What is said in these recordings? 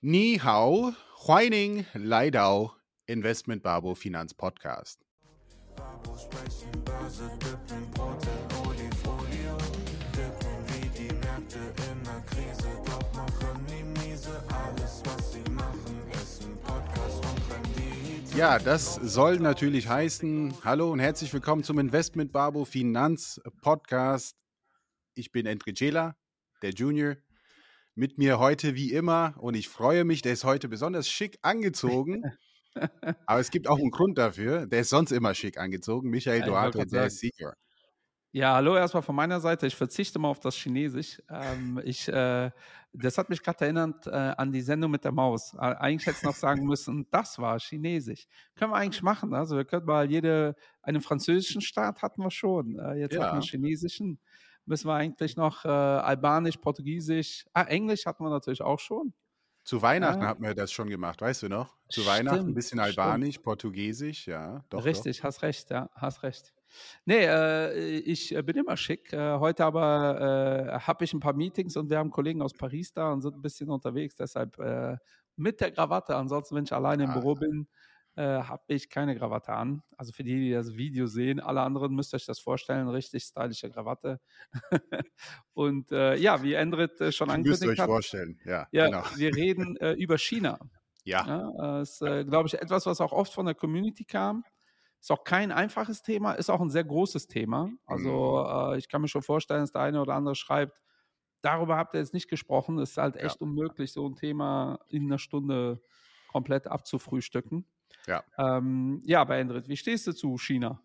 Ni hao, Huining, Leidau, Investment Babo Finanz Podcast. Ja, das soll natürlich heißen, hallo und herzlich willkommen zum Investment Babo Finanz Podcast. Ich bin Enrique Cela, der Junior mit mir heute wie immer und ich freue mich, der ist heute besonders schick angezogen. aber es gibt auch einen Grund dafür. Der ist sonst immer schick angezogen. Michael ja, Duarte, der ist Senior. Ja, hallo erstmal von meiner Seite. Ich verzichte mal auf das Chinesisch. Ähm, ich, äh, das hat mich gerade erinnert äh, an die Sendung mit der Maus. Äh, eigentlich hätte ich noch sagen müssen, das war Chinesisch. Können wir eigentlich machen. Also wir können mal jede, einen französischen Staat hatten wir schon. Äh, jetzt ja. hatten wir einen chinesischen müssen wir eigentlich noch äh, Albanisch, Portugiesisch, ah, Englisch hatten wir natürlich auch schon. Zu Weihnachten ja. hatten wir das schon gemacht, weißt du noch? Zu stimmt, Weihnachten ein bisschen Albanisch, stimmt. Portugiesisch, ja. Doch, Richtig, doch. hast recht, ja, hast recht. Nee, äh, ich bin immer schick. Äh, heute aber äh, habe ich ein paar Meetings und wir haben Kollegen aus Paris da und sind ein bisschen unterwegs. Deshalb äh, mit der Krawatte. Ansonsten, wenn ich alleine im ah. Büro bin, äh, habe ich keine Krawatte an. Also für die, die das Video sehen, alle anderen müsst ihr euch das vorstellen, richtig stylische Krawatte. und äh, ja, wie Endrit äh, schon angekündigt hat. Müsst ihr euch vorstellen, ja. ja genau. Wir reden äh, über China. Ja. ja das ist, äh, glaube ich, etwas, was auch oft von der Community kam. Ist auch kein einfaches Thema, ist auch ein sehr großes Thema. Also mhm. Äh, ich kann mir schon vorstellen, dass der eine oder andere schreibt, darüber habt ihr jetzt nicht gesprochen. Es ist halt echt ja. unmöglich, so ein Thema in einer Stunde komplett abzufrühstücken. Ja. Ähm, ja, aber Endrit, wie stehst du zu China?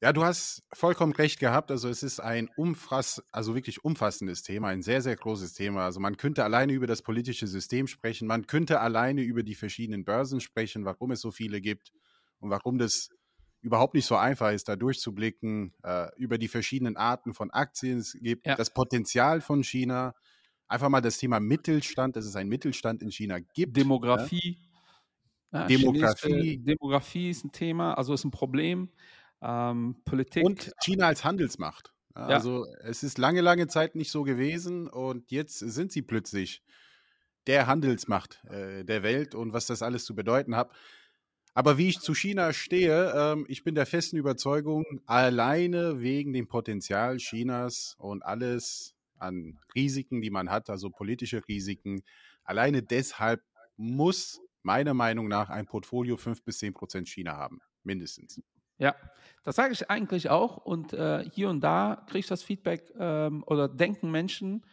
Ja, du hast vollkommen recht gehabt. Also es ist ein umfass, also wirklich umfassendes Thema, ein sehr, sehr großes Thema. Also man könnte alleine über das politische System sprechen, man könnte alleine über die verschiedenen Börsen sprechen, warum es so viele gibt und warum das überhaupt nicht so einfach ist, da durchzublicken, äh, über die verschiedenen Arten von Aktien es gibt, ja. das Potenzial von China, einfach mal das Thema Mittelstand, dass es einen Mittelstand in China gibt. Ne? Demografie. Ja? Ja, Demografie. Demografie ist ein Thema, also ist ein Problem. Ähm, Politik. Und China als Handelsmacht. Ja. Also es ist lange, lange Zeit nicht so gewesen und jetzt sind sie plötzlich der Handelsmacht äh, der Welt und was das alles zu bedeuten hat. Aber wie ich zu China stehe, ähm, ich bin der festen Überzeugung, alleine wegen dem Potenzial Chinas und alles an Risiken, die man hat, also politische Risiken, alleine deshalb muss meiner Meinung nach ein Portfolio 5 bis 10 Prozent China haben, mindestens. Ja, das sage ich eigentlich auch. Und äh, hier und da kriege ich das Feedback ähm, oder denken Menschen,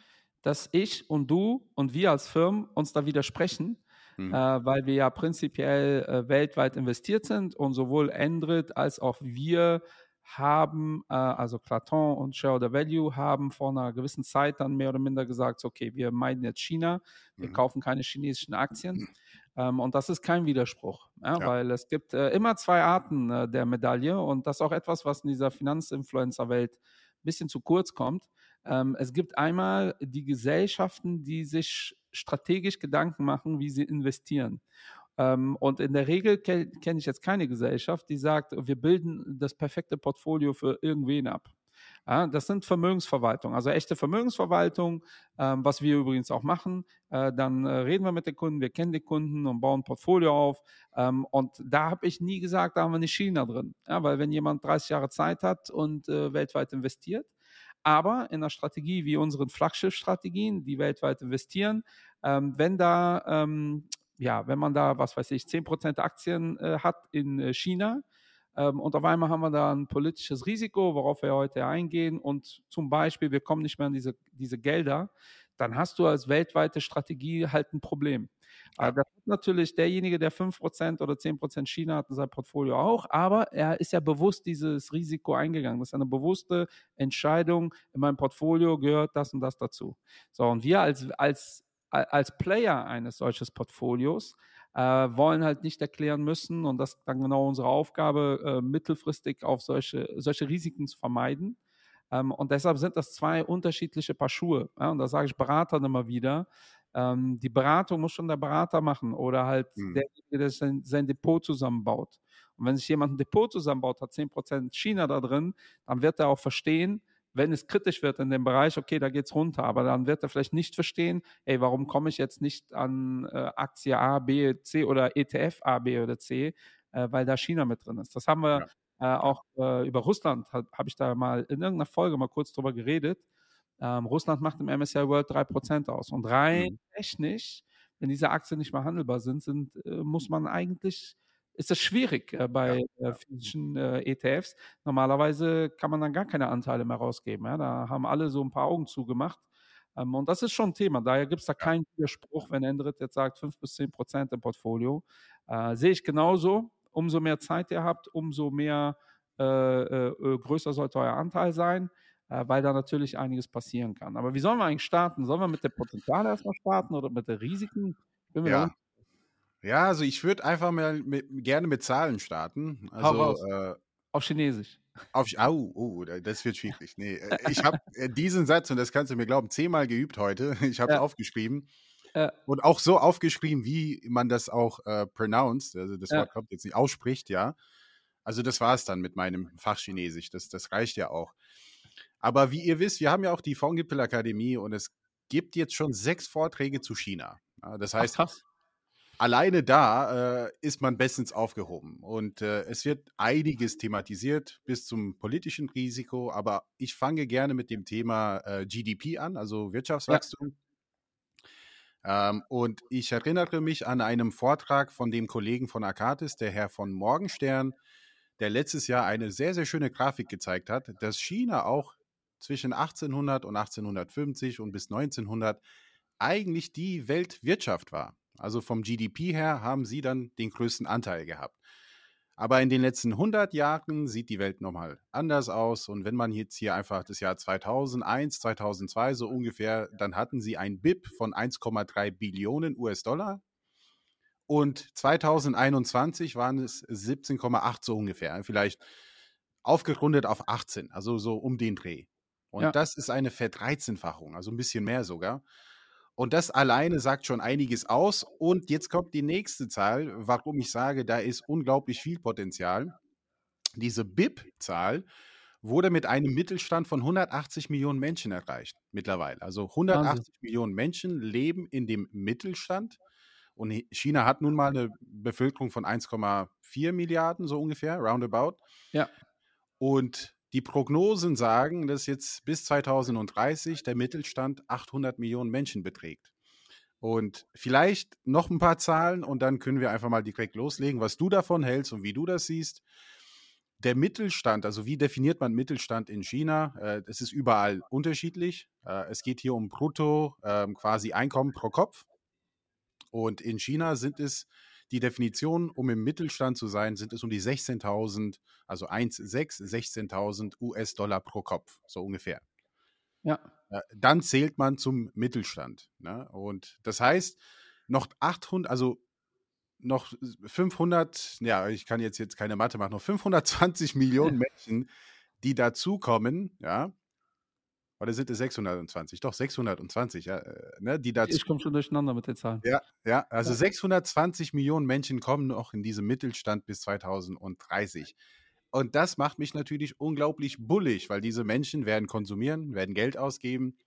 dass ich und du und wir als Firmen uns da widersprechen, mhm. äh, weil wir ja prinzipiell äh, weltweit investiert sind und sowohl Endrit als auch wir haben, äh, also Claton und Shareholder Value haben vor einer gewissen Zeit dann mehr oder minder gesagt, okay, wir meiden jetzt China, wir mhm. kaufen keine chinesischen Aktien. Ähm, und das ist kein Widerspruch, ja, ja. weil es gibt äh, immer zwei Arten äh, der Medaille und das ist auch etwas, was in dieser Finanzinfluencer-Welt ein bisschen zu kurz kommt. Ähm, es gibt einmal die Gesellschaften, die sich strategisch Gedanken machen, wie sie investieren. Ähm, und in der Regel kenne ich jetzt keine Gesellschaft, die sagt, wir bilden das perfekte Portfolio für irgendwen ab. Ja, das sind Vermögensverwaltung, also echte Vermögensverwaltung, ähm, was wir übrigens auch machen. Äh, dann äh, reden wir mit den Kunden, wir kennen die Kunden und bauen ein Portfolio auf. Ähm, und da habe ich nie gesagt, da haben wir nicht China drin. Ja, weil wenn jemand 30 Jahre Zeit hat und äh, weltweit investiert, aber in einer Strategie wie unseren Flaggschiff-Strategien, die weltweit investieren, ähm, wenn da ähm, ja, wenn man da, was weiß ich, 10% Aktien äh, hat in äh, China und auf einmal haben wir da ein politisches Risiko, worauf wir heute eingehen und zum Beispiel, wir kommen nicht mehr an diese, diese Gelder, dann hast du als weltweite Strategie halt ein Problem. Ja. Das ist natürlich derjenige, der 5% oder 10% China hat in seinem Portfolio auch, aber er ist ja bewusst dieses Risiko eingegangen. Das ist eine bewusste Entscheidung. In meinem Portfolio gehört das und das dazu. So, und wir als, als als Player eines solchen Portfolios äh, wollen halt nicht erklären müssen, und das ist dann genau unsere Aufgabe, äh, mittelfristig auf solche, solche Risiken zu vermeiden. Ähm, und deshalb sind das zwei unterschiedliche Paar Schuhe. Ja? Und da sage ich Beratern immer wieder, ähm, die Beratung muss schon der Berater machen oder halt mhm. derjenige, der sein, sein Depot zusammenbaut. Und wenn sich jemand ein Depot zusammenbaut, hat 10% China da drin, dann wird er auch verstehen, wenn es kritisch wird in dem Bereich, okay, da geht es runter, aber dann wird er vielleicht nicht verstehen, ey, warum komme ich jetzt nicht an äh, Aktie A, B, C oder ETF A, B oder C, äh, weil da China mit drin ist. Das haben wir ja. äh, auch äh, über Russland, habe hab ich da mal in irgendeiner Folge mal kurz drüber geredet. Ähm, Russland macht im MSCI World 3% aus und rein mhm. technisch, wenn diese Aktien nicht mehr handelbar sind, sind äh, muss man eigentlich ist das schwierig äh, bei ja, äh, physischen äh, ETFs. Normalerweise kann man dann gar keine Anteile mehr rausgeben. Ja? Da haben alle so ein paar Augen zugemacht. Ähm, und das ist schon ein Thema. Daher gibt es da keinen Widerspruch, wenn Endrit jetzt sagt, 5 bis 10 Prozent im Portfolio. Äh, sehe ich genauso. Umso mehr Zeit ihr habt, umso mehr äh, äh, größer sollte euer Anteil sein weil da natürlich einiges passieren kann. Aber wie sollen wir eigentlich starten? Sollen wir mit der Potenzial erstmal starten oder mit den Risiken? ja. Ja, also ich würde einfach mal mit, gerne mit Zahlen starten. Also, äh, auf Chinesisch. Auf, oh, oh, das wird schwierig. Nee, äh, ich habe äh, diesen Satz, und das kannst du mir glauben, zehnmal geübt heute. Ich habe ja. aufgeschrieben. Ja. Und auch so aufgeschrieben, wie man das auch äh, pronounced, also das ja. Wort kommt jetzt nicht, ausspricht, ja. Also das war es dann mit meinem Fach Chinesisch. Das, das reicht ja auch. Aber wie ihr wisst, wir haben ja auch die Fondgipfel Akademie und es gibt jetzt schon sechs Vorträge zu China. Das heißt, Ach, alleine da äh, ist man bestens aufgehoben. Und äh, es wird einiges thematisiert bis zum politischen Risiko, aber ich fange gerne mit dem Thema äh, GDP an, also Wirtschaftswachstum. Ja. Ähm, und ich erinnere mich an einem Vortrag von dem Kollegen von Akatis, der Herr von Morgenstern, der letztes Jahr eine sehr, sehr schöne Grafik gezeigt hat, dass China auch zwischen 1800 und 1850 und bis 1900 eigentlich die Weltwirtschaft war. Also vom GDP her haben sie dann den größten Anteil gehabt. Aber in den letzten 100 Jahren sieht die Welt nochmal anders aus. Und wenn man jetzt hier einfach das Jahr 2001, 2002 so ungefähr, dann hatten sie ein BIP von 1,3 Billionen US-Dollar. Und 2021 waren es 17,8 so ungefähr. Vielleicht aufgerundet auf 18, also so um den Dreh. Und ja. das ist eine Verdreizehnfachung, also ein bisschen mehr sogar. Und das alleine sagt schon einiges aus. Und jetzt kommt die nächste Zahl, warum ich sage, da ist unglaublich viel Potenzial. Diese BIP-Zahl wurde mit einem Mittelstand von 180 Millionen Menschen erreicht mittlerweile. Also 180 Wahnsinn. Millionen Menschen leben in dem Mittelstand. Und China hat nun mal eine Bevölkerung von 1,4 Milliarden, so ungefähr, roundabout. Ja. Und die Prognosen sagen, dass jetzt bis 2030 der Mittelstand 800 Millionen Menschen beträgt. Und vielleicht noch ein paar Zahlen und dann können wir einfach mal direkt loslegen, was du davon hältst und wie du das siehst. Der Mittelstand, also wie definiert man Mittelstand in China? Äh, es ist überall unterschiedlich. Äh, es geht hier um Brutto, ähm, quasi Einkommen pro Kopf. Und in China sind es die Definition, um im Mittelstand zu sein, sind es um die 16.000, also 1,6, 16.000 US-Dollar pro Kopf, so ungefähr. Ja. Äh, dann zählt man zum Mittelstand. Ne? Und das heißt, noch 800, also noch 500, ja, ich kann jetzt jetzt keine Mathe machen, noch 520 Millionen Menschen, die dazukommen, ja, oder sind es 620? Doch, 620, ja. Äh, ne, die dazu, ich komme schon durcheinander mit den Zahlen. Ja, ja also ja. 620 Millionen Menschen kommen noch in diesem Mittelstand bis 2030. Und das macht mich natürlich unglaublich bullig, weil diese Menschen werden konsumieren, werden Geld ausgeben.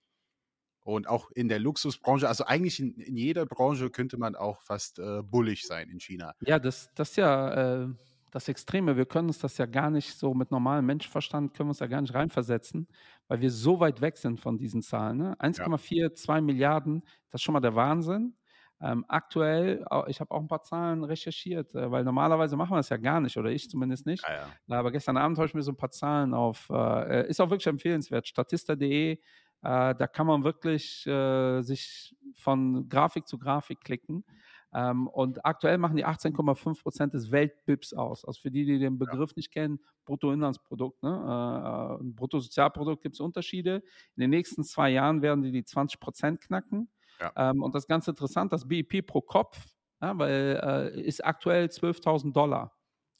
Und auch in der Luxusbranche, also eigentlich in, in jeder Branche könnte man auch fast äh, bullig sein in China. Ja, das, das ist ja. Äh das Extreme. Wir können uns das ja gar nicht so mit normalem Menschenverstand, können wir uns ja gar nicht reinversetzen, weil wir so weit weg sind von diesen Zahlen. Ne? 1,42 ja. Milliarden, das ist schon mal der Wahnsinn. Ähm, aktuell, ich habe auch ein paar Zahlen recherchiert, äh, weil normalerweise machen wir das ja gar nicht, oder ich zumindest nicht. Ja, ja. Aber gestern Abend habe ich mir so ein paar Zahlen auf, äh, äh ist auch wirklich empfehlenswert, statista.de, äh, da kann man wirklich äh, sich von Grafik zu Grafik klicken. Ähm, und aktuell machen die 18,5 Prozent des Weltbips aus. Also für die, die den Begriff ja. nicht kennen, Bruttoinlandsprodukt. Ne? Äh, Bruttosozialprodukt gibt es Unterschiede. In den nächsten zwei Jahren werden die die 20 Prozent knacken. Ja. Ähm, und das ist ganz interessant, das BIP pro Kopf, ja, weil äh, ist aktuell 12.000 Dollar.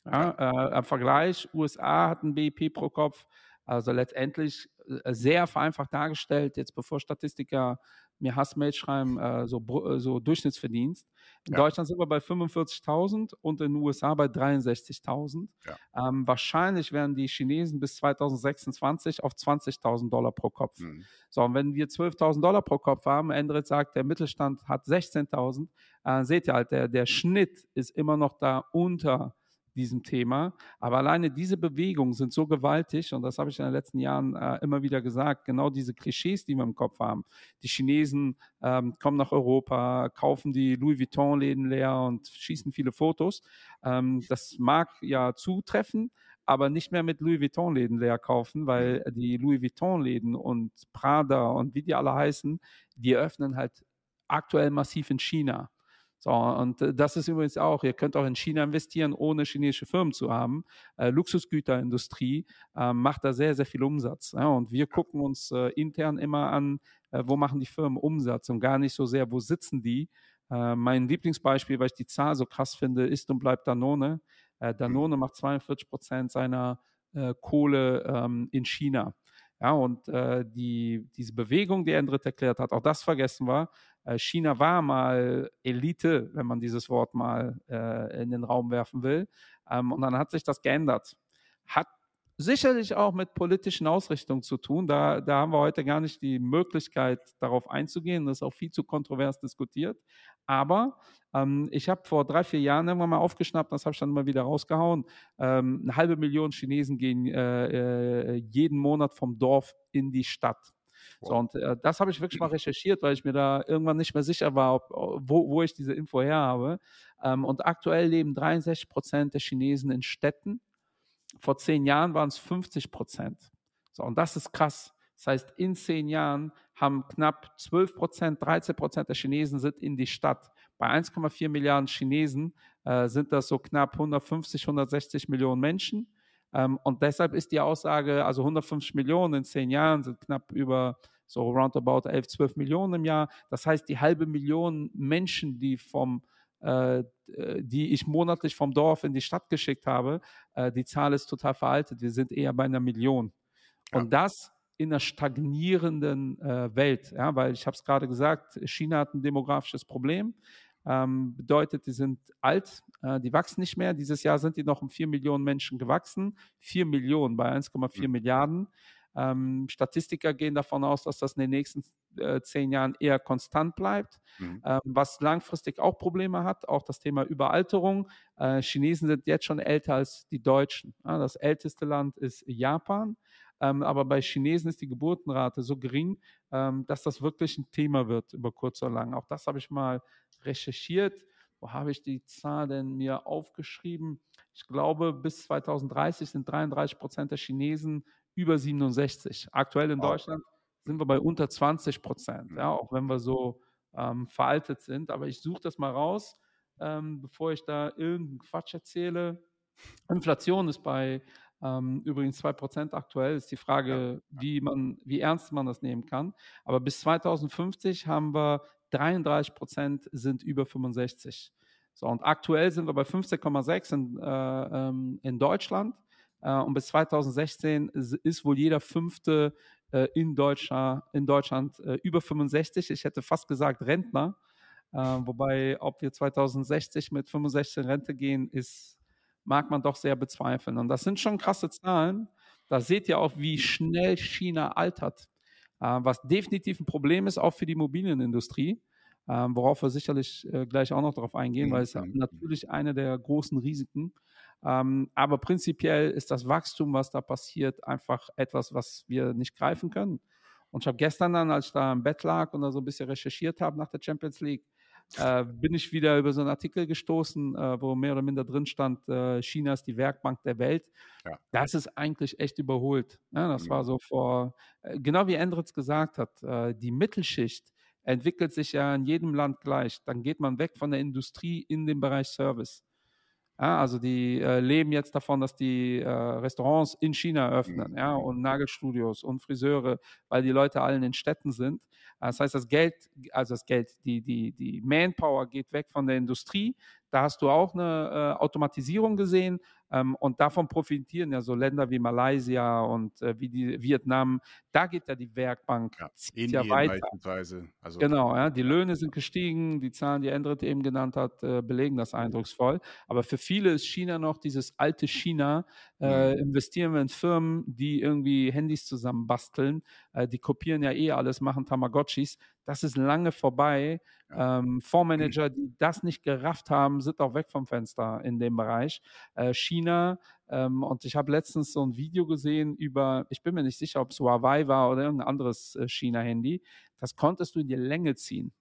Äh, Im Vergleich, USA hat ein BIP pro Kopf, also letztendlich äh, sehr vereinfacht dargestellt, jetzt bevor Statistiker mir Hassmails schreiben, äh, so, äh, so Durchschnittsverdienst. In ja. Deutschland sind wir bei 45.000 und in den USA bei 63.000. Ja. Ähm, wahrscheinlich werden die Chinesen bis 2026 auf 20.000 Dollar pro Kopf. Mhm. So, und wenn wir 12.000 Dollar pro Kopf haben, Endrit sagt, der Mittelstand hat 16.000, äh, seht ihr halt, der, der Schnitt ist immer noch da unter diesem Thema. Aber alleine diese Bewegungen sind so gewaltig und das habe ich in den letzten Jahren äh, immer wieder gesagt. Genau diese Klischees, die wir im Kopf haben. Die Chinesen ähm, kommen nach Europa, kaufen die Louis Vuitton-Läden leer und schießen viele Fotos. Ähm, das mag ja zutreffen, aber nicht mehr mit Louis Vuitton-Läden leer kaufen, weil mhm. die Louis Vuitton-Läden und Prada und wie die alle heißen, die eröffnen halt aktuell massiv in China. So, und äh, das ist übrigens auch, ihr könnt auch in China investieren, ohne chinesische Firmen zu haben. Äh, Luxusgüterindustrie äh, macht da sehr, sehr viel Umsatz. Ja, und wir gucken uns äh, intern immer an, äh, wo machen die Firmen Umsatz und gar nicht so sehr, wo sitzen die. Äh, mein Lieblingsbeispiel, weil ich die Zahl so krass finde, ist und bleibt Danone. Danone macht 42 Prozent seiner Kohle ähm, in China. Ja, und äh, die, diese Bewegung, die Endrit erklärt hat, auch das vergessen wir. Äh, China war mal Elite, wenn man dieses Wort mal äh, in den Raum werfen will. Ähm, und dann hat sich das geändert. Hat sicherlich auch mit politischen Ausrichtungen zu tun. Da, da haben wir heute gar nicht die Möglichkeit, darauf einzugehen. Das ist auch viel zu kontrovers diskutiert. Aber ähm, ich habe vor drei, vier Jahren irgendwann mal aufgeschnappt, das habe ich dann mal wieder rausgehauen. Ähm, eine halbe Million Chinesen gehen äh, äh, jeden Monat vom Dorf in die Stadt. Wow. So, und äh, das habe ich wirklich mal recherchiert, weil ich mir da irgendwann nicht mehr sicher war, ob, wo, wo ich diese Info her habe. Ähm, und aktuell leben 63 Prozent der Chinesen in Städten. Vor zehn Jahren waren es 50 Prozent. So, und das ist krass. Das heißt, in zehn Jahren haben knapp 12 Prozent, 13 Prozent der Chinesen sind in die Stadt. Bei 1,4 Milliarden Chinesen äh, sind das so knapp 150, 160 Millionen Menschen. Ähm, und deshalb ist die Aussage, also 150 Millionen in zehn Jahren sind knapp über so roundabout 11, 12 Millionen im Jahr. Das heißt, die halbe Million Menschen, die vom äh, die ich monatlich vom Dorf in die Stadt geschickt habe, äh, die Zahl ist total veraltet. Wir sind eher bei einer Million. Ja. Und das in einer stagnierenden äh, Welt, ja, weil ich habe es gerade gesagt, China hat ein demografisches Problem. Ähm, bedeutet, die sind alt, äh, die wachsen nicht mehr. Dieses Jahr sind die noch um 4 Millionen Menschen gewachsen. 4 Millionen bei 1,4 mhm. Milliarden. Ähm, Statistiker gehen davon aus, dass das in den nächsten äh, zehn Jahren eher konstant bleibt, mhm. ähm, was langfristig auch Probleme hat, auch das Thema Überalterung. Äh, Chinesen sind jetzt schon älter als die Deutschen. Ja, das älteste Land ist Japan. Ähm, aber bei Chinesen ist die Geburtenrate so gering, ähm, dass das wirklich ein Thema wird über kurz oder lang. Auch das habe ich mal recherchiert. Wo habe ich die Zahl denn mir aufgeschrieben? Ich glaube, bis 2030 sind 33 Prozent der Chinesen über 67. Aktuell in Deutschland sind wir bei unter 20 Prozent, ja, auch wenn wir so ähm, veraltet sind. Aber ich suche das mal raus, ähm, bevor ich da irgendeinen Quatsch erzähle. Inflation ist bei ähm, übrigens 2 Prozent aktuell. Ist die Frage, wie, man, wie ernst man das nehmen kann. Aber bis 2050 haben wir 33 Prozent sind über 65. So, und aktuell sind wir bei 15,6 in, äh, ähm, in Deutschland. Äh, und bis 2016 ist wohl jeder fünfte äh, in, Deutscher, in Deutschland äh, über 65. Ich hätte fast gesagt Rentner. wobei, ob wir 2060 mit 65 in Rente gehen, ist, mag man doch sehr bezweifeln. Und das sind schon krasse Zahlen. Da seht ihr auch, wie schnell China altert. was definitiv ein Problem ist, auch für die Immobilienindustrie. Worauf wir sicherlich gleich auch noch darauf eingehen, weil es natürlich eine der großen Risiken ist aber prinzipiell ist das Wachstum, was da passiert, einfach etwas, was wir nicht greifen können. Und ich habe gestern dann, als ich da im Bett lag und da so ein bisschen recherchiert habe nach der Champions League, äh, bin ich wieder über so einen Artikel gestoßen, äh, wo mehr oder minder drin stand, äh, China ist die Werkbank der Welt. Ja. Das ist eigentlich echt überholt. Ja, das mhm. war so vor, äh, genau wie Endritz gesagt hat, äh, die Mittelschicht entwickelt sich ja in jedem Land gleich. Dann geht man weg von der Industrie in den Bereich Service. Ja, also die äh, leben jetzt davon, dass die äh, Restaurants in China öffnen, ja, und Nagelstudios und Friseure, weil die Leute alle in den Städten sind. Das heißt, das Geld, also das Geld, die, die, die Manpower geht weg von der Industrie. Da hast du auch eine äh, Automatisierung gesehen. Ähm, und davon profitieren ja so Länder wie Malaysia und äh, wie die Vietnam. Da geht ja die Werkbank ja, zieht ja weiter. Also, genau, ja, die Löhne sind gestiegen, die Zahlen, die Endrit eben genannt hat, äh, belegen das eindrucksvoll. Aber für viele ist China noch dieses alte China. Äh, mhm. investieren wir in Firmen, die irgendwie Handys zusammenbasteln. Äh, die kopieren ja eh alles, machen Tamagotchis. Das ist lange vorbei. Ähm, Fondsmanager, die das nicht gerafft haben, sind auch weg vom Fenster in dem Bereich. Äh, China, ähm, und ich habe letztens so ein Video gesehen über, ich bin mir nicht sicher, ob es Huawei war oder irgendein anderes äh, China-Handy. Das konntest du in die Länge ziehen.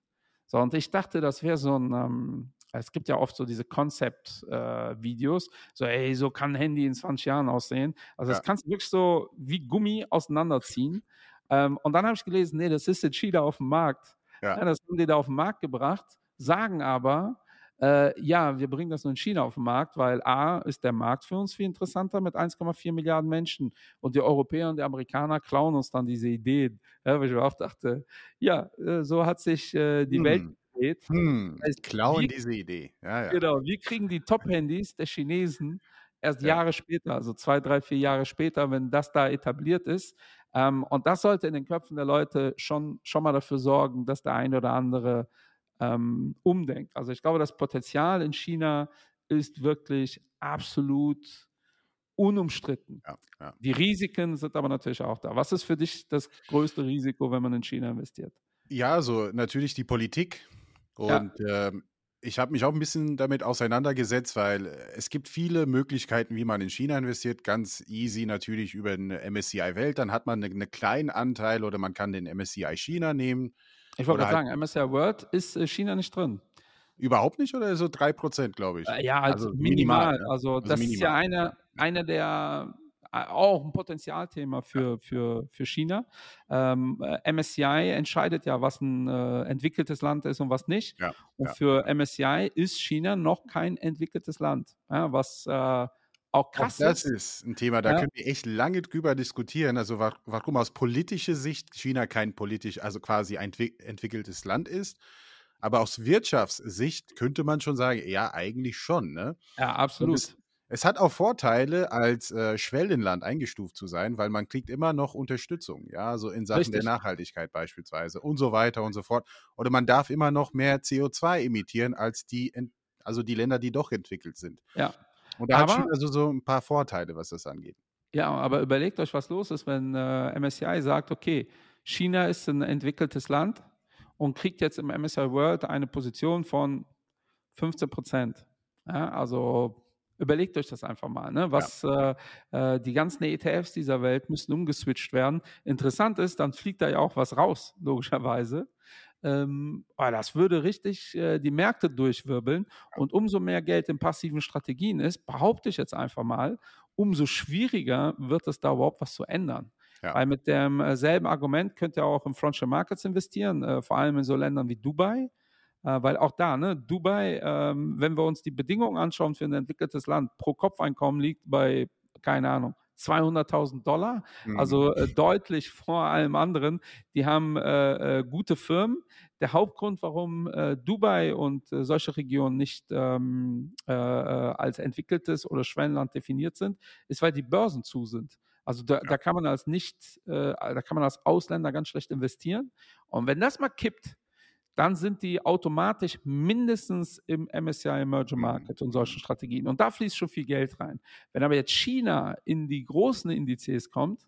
So, und ich dachte, das wäre so ein, ähm, es gibt ja oft so diese Concept-Videos, äh, so, ey, so kann ein Handy in 20 Jahren aussehen. Also, ja. das kannst du wirklich so wie Gummi auseinanderziehen. Ähm, und dann habe ich gelesen, nee, das ist jetzt China auf dem Markt. Ja. ja. das haben die da auf den Markt gebracht, sagen aber, äh, ja, wir bringen das nur in China auf den Markt, weil A ist der Markt für uns viel interessanter mit 1,4 Milliarden Menschen und die Europäer und die Amerikaner klauen uns dann diese Ideen. Ja, weil ich auch dachte, ja, äh, so hat sich äh, die hm. Welt gedreht. Hm. Das heißt, klauen wir, diese Idee. Ja, ja. Genau, wir kriegen die Top-Handys der Chinesen erst ja. Jahre später, also zwei, drei, vier Jahre später, wenn das da etabliert ist. Ähm, und das sollte in den Köpfen der Leute schon, schon mal dafür sorgen, dass der eine oder andere ähm, umdenkt. Also ich glaube, das Potenzial in China ist wirklich absolut unumstritten. Ja, ja. Die Risiken sind aber natürlich auch da. Was ist für dich das größte Risiko, wenn man in China investiert? Ja, also natürlich die Politik. Und ja. ähm, ich habe mich auch ein bisschen damit auseinandergesetzt, weil es gibt viele Möglichkeiten, wie man in China investiert. Ganz easy natürlich über den MSCI Welt. Dann hat man einen eine kleinen Anteil oder man kann den MSCI China nehmen. Ich wollte gerade halt sagen, MSCI World ist äh, China nicht drin. Überhaupt nicht oder so 3%, glaube ich? Äh, ja, also, also minimal. Ja. Also, also, das minimal. ist ja eine, eine der auch ein Potenzialthema für, für, für China. Ähm, äh, MSCI entscheidet ja, was ein äh, entwickeltes Land ist und was nicht. Ja, und ja. für MSCI ist China noch kein entwickeltes Land, ja, was äh, auch krass auch das ist. ein Thema, da können wir echt lange drüber diskutieren. Also warum aus politischer Sicht China kein politisch, also quasi ein entwickeltes Land ist. Aber aus Wirtschaftssicht könnte man schon sagen, ja, eigentlich schon. Ne? Ja, absolut. Es hat auch Vorteile, als äh, Schwellenland eingestuft zu sein, weil man kriegt immer noch Unterstützung, ja, so in Sachen Richtig. der Nachhaltigkeit beispielsweise und so weiter und so fort. Oder man darf immer noch mehr CO2 emittieren als die, also die Länder, die doch entwickelt sind. Ja. Und da aber, hat also so ein paar Vorteile, was das angeht. Ja, aber überlegt euch, was los ist, wenn äh, MSCI sagt, okay, China ist ein entwickeltes Land und kriegt jetzt im MSCI World eine Position von 15 Prozent. Ja, also Überlegt euch das einfach mal. Ne? Was ja. äh, äh die ganzen ETFs dieser Welt müssen umgeswitcht werden. Interessant ist, dann fliegt da ja auch was raus, logischerweise. Ähm, das würde richtig äh, die Märkte durchwirbeln. Und umso mehr Geld in passiven Strategien ist, behaupte ich jetzt einfach mal, umso schwieriger wird es da überhaupt was zu ändern. Ja. Weil mit demselben Argument könnt ihr auch in Frontier Markets investieren, äh, vor allem in so Ländern wie Dubai. Äh, weil auch da, ne, Dubai, ähm, wenn wir uns die Bedingungen anschauen für ein entwickeltes Land, pro Kopfeinkommen liegt bei, keine Ahnung, 200.000 Dollar, mhm. also äh, deutlich vor allem anderen. Die haben äh, äh, gute Firmen. Der Hauptgrund, warum äh, Dubai und äh, solche Regionen nicht ähm, als entwickeltes oder Schwellenland definiert sind, ist, weil die Börsen zu sind. Also da, ja. da kann man als nicht, da kann man als Ausländer ganz schlecht investieren. Und wenn das mal kippt, dann sind die automatisch mindestens im MSCI Emerging mhm. Market und solchen Strategien. Und da fließt schon viel Geld rein. Wenn aber jetzt China in die großen Indizes kommt,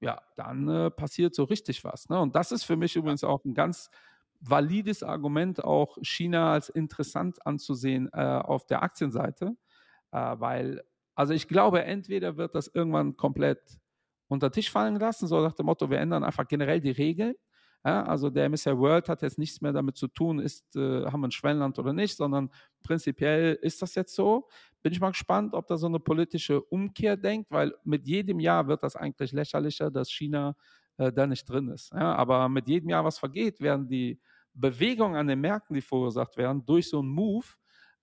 ja, dann äh, passiert so richtig was. Ne? Und das ist für mich übrigens auch ein ganz valides Argument, auch China als interessant anzusehen äh, auf der Aktienseite, äh, weil, also ich glaube, entweder wird das irgendwann komplett unter Tisch fallen gelassen, so nach dem Motto, wir ändern einfach generell die Regeln ja, also der MSCI World hat jetzt nichts mehr damit zu tun, ist, äh, haben wir ein Schwellenland oder nicht, sondern prinzipiell ist das jetzt so. Bin ich mal gespannt, ob da so eine politische Umkehr denkt, weil mit jedem Jahr wird das eigentlich lächerlicher, dass China äh, da nicht drin ist. Ja, aber mit jedem Jahr, was vergeht, werden die Bewegungen an den Märkten, die verursacht werden, durch so einen Move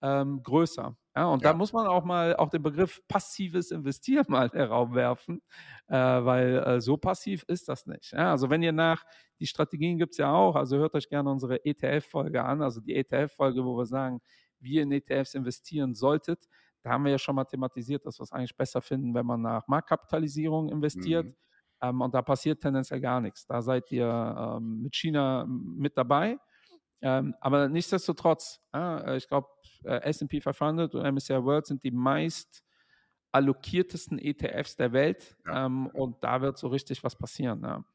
ähm, größer. Ja, und ja. da muss man auch mal auch den Begriff passives Investieren mal in den Raum werfen, äh, weil äh, so passiv ist das nicht. Ja, also wenn ihr nach, die Strategien gibt es ja auch, also hört euch gerne unsere ETF-Folge an, also die ETF-Folge, wo wir sagen, wie ihr in ETFs investieren solltet. Da haben wir ja schon mal thematisiert, dass wir es eigentlich besser finden, wenn man nach Marktkapitalisierung investiert. Mhm. Ähm, und da passiert tendenziell gar nichts. Da seid ihr ähm, mit China mit dabei. Ähm, aber nichtsdestotrotz, äh, ich glaube, äh, SP 500 und MSCI World sind die meist allokiertesten ETFs der Welt. Ja. Ähm, und da wird so richtig was passieren. Ja.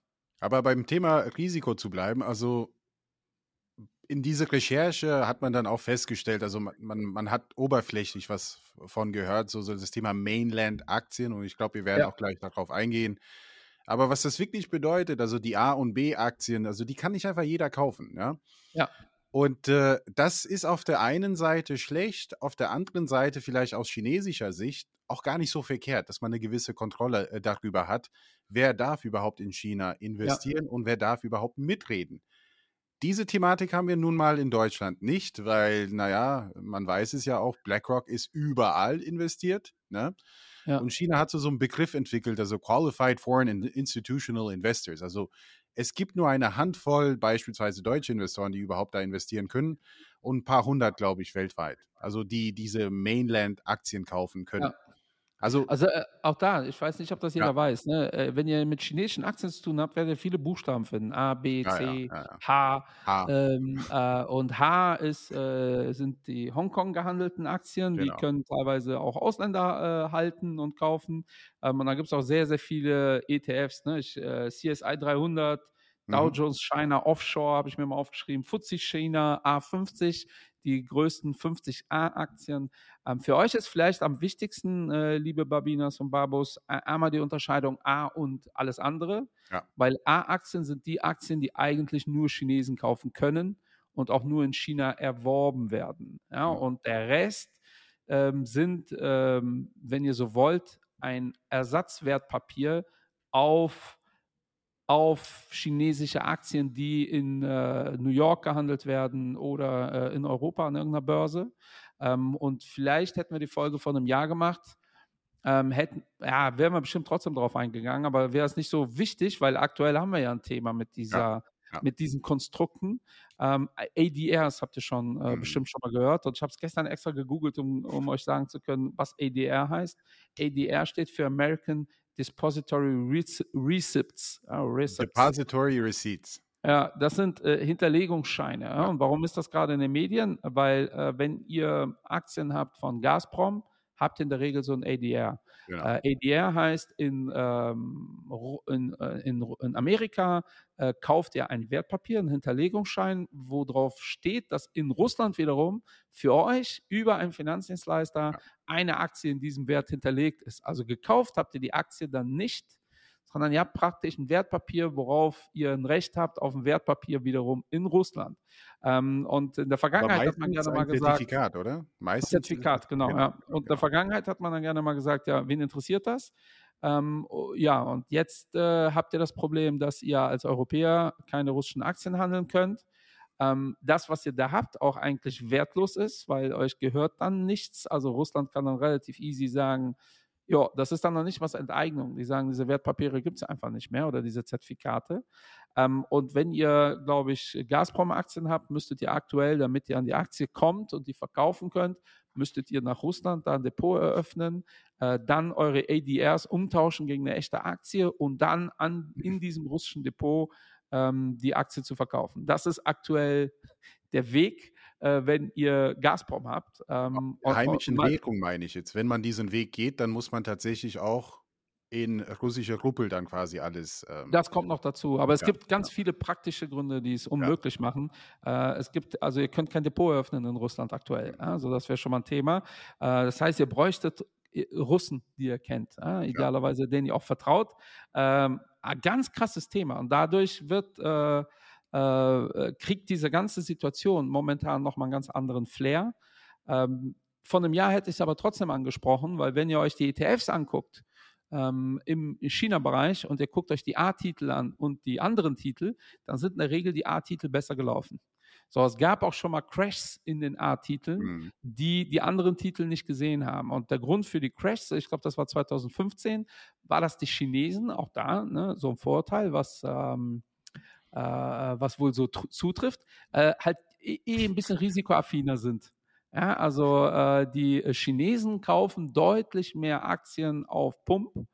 Aber beim Thema Risiko zu bleiben, also in dieser Recherche hat man dann auch festgestellt, also man, man, man hat oberflächlich was von gehört, so, so das Thema Mainland-Aktien und ich glaube, wir werden ja. auch gleich darauf eingehen. Aber was das wirklich bedeutet, also die A- und B-Aktien, also die kann nicht einfach jeder kaufen, ja. Ja. Und äh, das ist auf der einen Seite schlecht, auf der anderen Seite vielleicht aus chinesischer Sicht auch gar nicht so verkehrt, dass man eine gewisse Kontrolle äh, darüber hat, wer darf überhaupt in China investieren ja. und wer darf überhaupt mitreden. Diese Thematik haben wir nun mal in Deutschland nicht, weil, naja, man weiß es ja auch, BlackRock ist überall investiert. Ne? Ja. Und China hat so, so einen Begriff entwickelt, also Qualified Foreign Institutional Investors. Also es gibt nur eine Handvoll beispielsweise deutsche Investoren, die überhaupt da investieren können und ein paar hundert, glaube ich, weltweit. Also die diese Mainland-Aktien kaufen können. Ja. Also, also äh, auch da, ich weiß nicht, ob das jeder ja. weiß. Ne? Äh, wenn ihr mit chinesischen Aktien zu tun habt, werdet ihr viele Buchstaben finden. A, B, C, ja, H. H. Ähm, äh, und H ist, äh, sind die Hongkong gehandelten Aktien. Genau. Die können teilweise auch Ausländer äh, halten und kaufen. Ähm, und da gibt es auch sehr, sehr viele ETFs. Ne? Ich, äh, CSI 300, Dow mhm. Jones China Offshore habe ich mir mal aufgeschrieben, FTSE China A50, die größten 50A-Aktien. Ähm, für euch ist vielleicht am wichtigsten, äh, liebe Babinas und Babos, äh, einmal die Unterscheidung A und alles andere, ja. weil A-Aktien sind die Aktien, die eigentlich nur Chinesen kaufen können und auch nur in China erworben werden. Ja? Mhm. Und der Rest ähm, sind, ähm, wenn ihr so wollt, ein Ersatzwertpapier auf auf chinesische Aktien, die in äh, New York gehandelt werden oder äh, in Europa an irgendeiner Börse. Ähm, und vielleicht hätten wir die Folge vor einem Jahr gemacht. Ähm, hätten, ja, wären wir bestimmt trotzdem drauf eingegangen, aber wäre es nicht so wichtig, weil aktuell haben wir ja ein Thema mit dieser, ja, ja. mit diesen Konstrukten. Ähm, ADRs habt ihr schon äh, mhm. bestimmt schon mal gehört und ich habe es gestern extra gegoogelt, um, um euch sagen zu können, was ADR heißt. ADR steht für American Depository Receipts. Oh, Receipts. Depository Receipts. Ja, das sind äh, Hinterlegungsscheine. Ja. Und warum ist das gerade in den Medien? Weil äh, wenn ihr Aktien habt von Gazprom, habt ihr in der Regel so ein ADR. Genau. Äh, ADR heißt, in, ähm, in, äh, in, in, Amerika äh, kauft ihr ein Wertpapier, einen Hinterlegungsschein, wo drauf steht, dass in Russland wiederum für euch über einen Finanzdienstleister ja. eine Aktie in diesem Wert hinterlegt ist. Also gekauft habt ihr die Aktie dann nicht sondern ihr habt praktisch ein Wertpapier, worauf ihr ein Recht habt auf ein Wertpapier wiederum in Russland. Ähm, und in der Vergangenheit hat man gerne mal gesagt. Zertifikat, oder? Meistens Zertifikat, genau. genau. Ja. Und in der Vergangenheit hat man dann gerne mal gesagt, ja, wen interessiert das? Ähm, ja, und jetzt äh, habt ihr das Problem, dass ihr als Europäer keine russischen Aktien handeln könnt. Ähm, das, was ihr da habt, auch eigentlich wertlos ist, weil euch gehört dann nichts. Also Russland kann dann relativ easy sagen, ja, das ist dann noch nicht was Enteignung. Die sagen, diese Wertpapiere gibt es einfach nicht mehr oder diese Zertifikate. Ähm, und wenn ihr, glaube ich, Gazprom-Aktien habt, müsstet ihr aktuell, damit ihr an die Aktie kommt und die verkaufen könnt, müsstet ihr nach Russland da ein Depot eröffnen, äh, dann eure ADRs umtauschen gegen eine echte Aktie und dann an, in diesem russischen Depot ähm, die Aktie zu verkaufen. Das ist aktuell der Weg äh, wenn ihr Gazprom habt. Ähm, Heimischen Währung meine ich jetzt. Wenn man diesen Weg geht, dann muss man tatsächlich auch in russische Rupel dann quasi alles. Ähm, das kommt noch dazu. Aber es ja, gibt ganz ja. viele praktische Gründe, die es unmöglich ja. machen. Äh, es gibt, also ihr könnt kein Depot eröffnen in Russland aktuell. Also das wäre schon mal ein Thema. Äh, das heißt, ihr bräuchtet äh, Russen, die ihr kennt, idealerweise denen ihr auch vertraut. Ähm, ein ganz krasses Thema. Und dadurch wird äh, äh, kriegt diese ganze Situation momentan nochmal einen ganz anderen Flair. Ähm, von einem Jahr hätte ich es aber trotzdem angesprochen, weil wenn ihr euch die ETFs anguckt, ähm, im China-Bereich und ihr guckt euch die A-Titel an und die anderen Titel, dann sind in der Regel die A-Titel besser gelaufen. So, es gab auch schon mal Crashs in den A-Titeln, mhm. die die anderen Titel nicht gesehen haben. Und der Grund für die Crashs, ich glaube, das war 2015, war, dass die Chinesen, auch da, ne, so ein Vorteil, was ähm, äh, was wohl so zutrifft, äh, halt eh, eh ein bisschen risikoaffiner sind. Ja, also äh, die Chinesen kaufen deutlich mehr Aktien auf Pump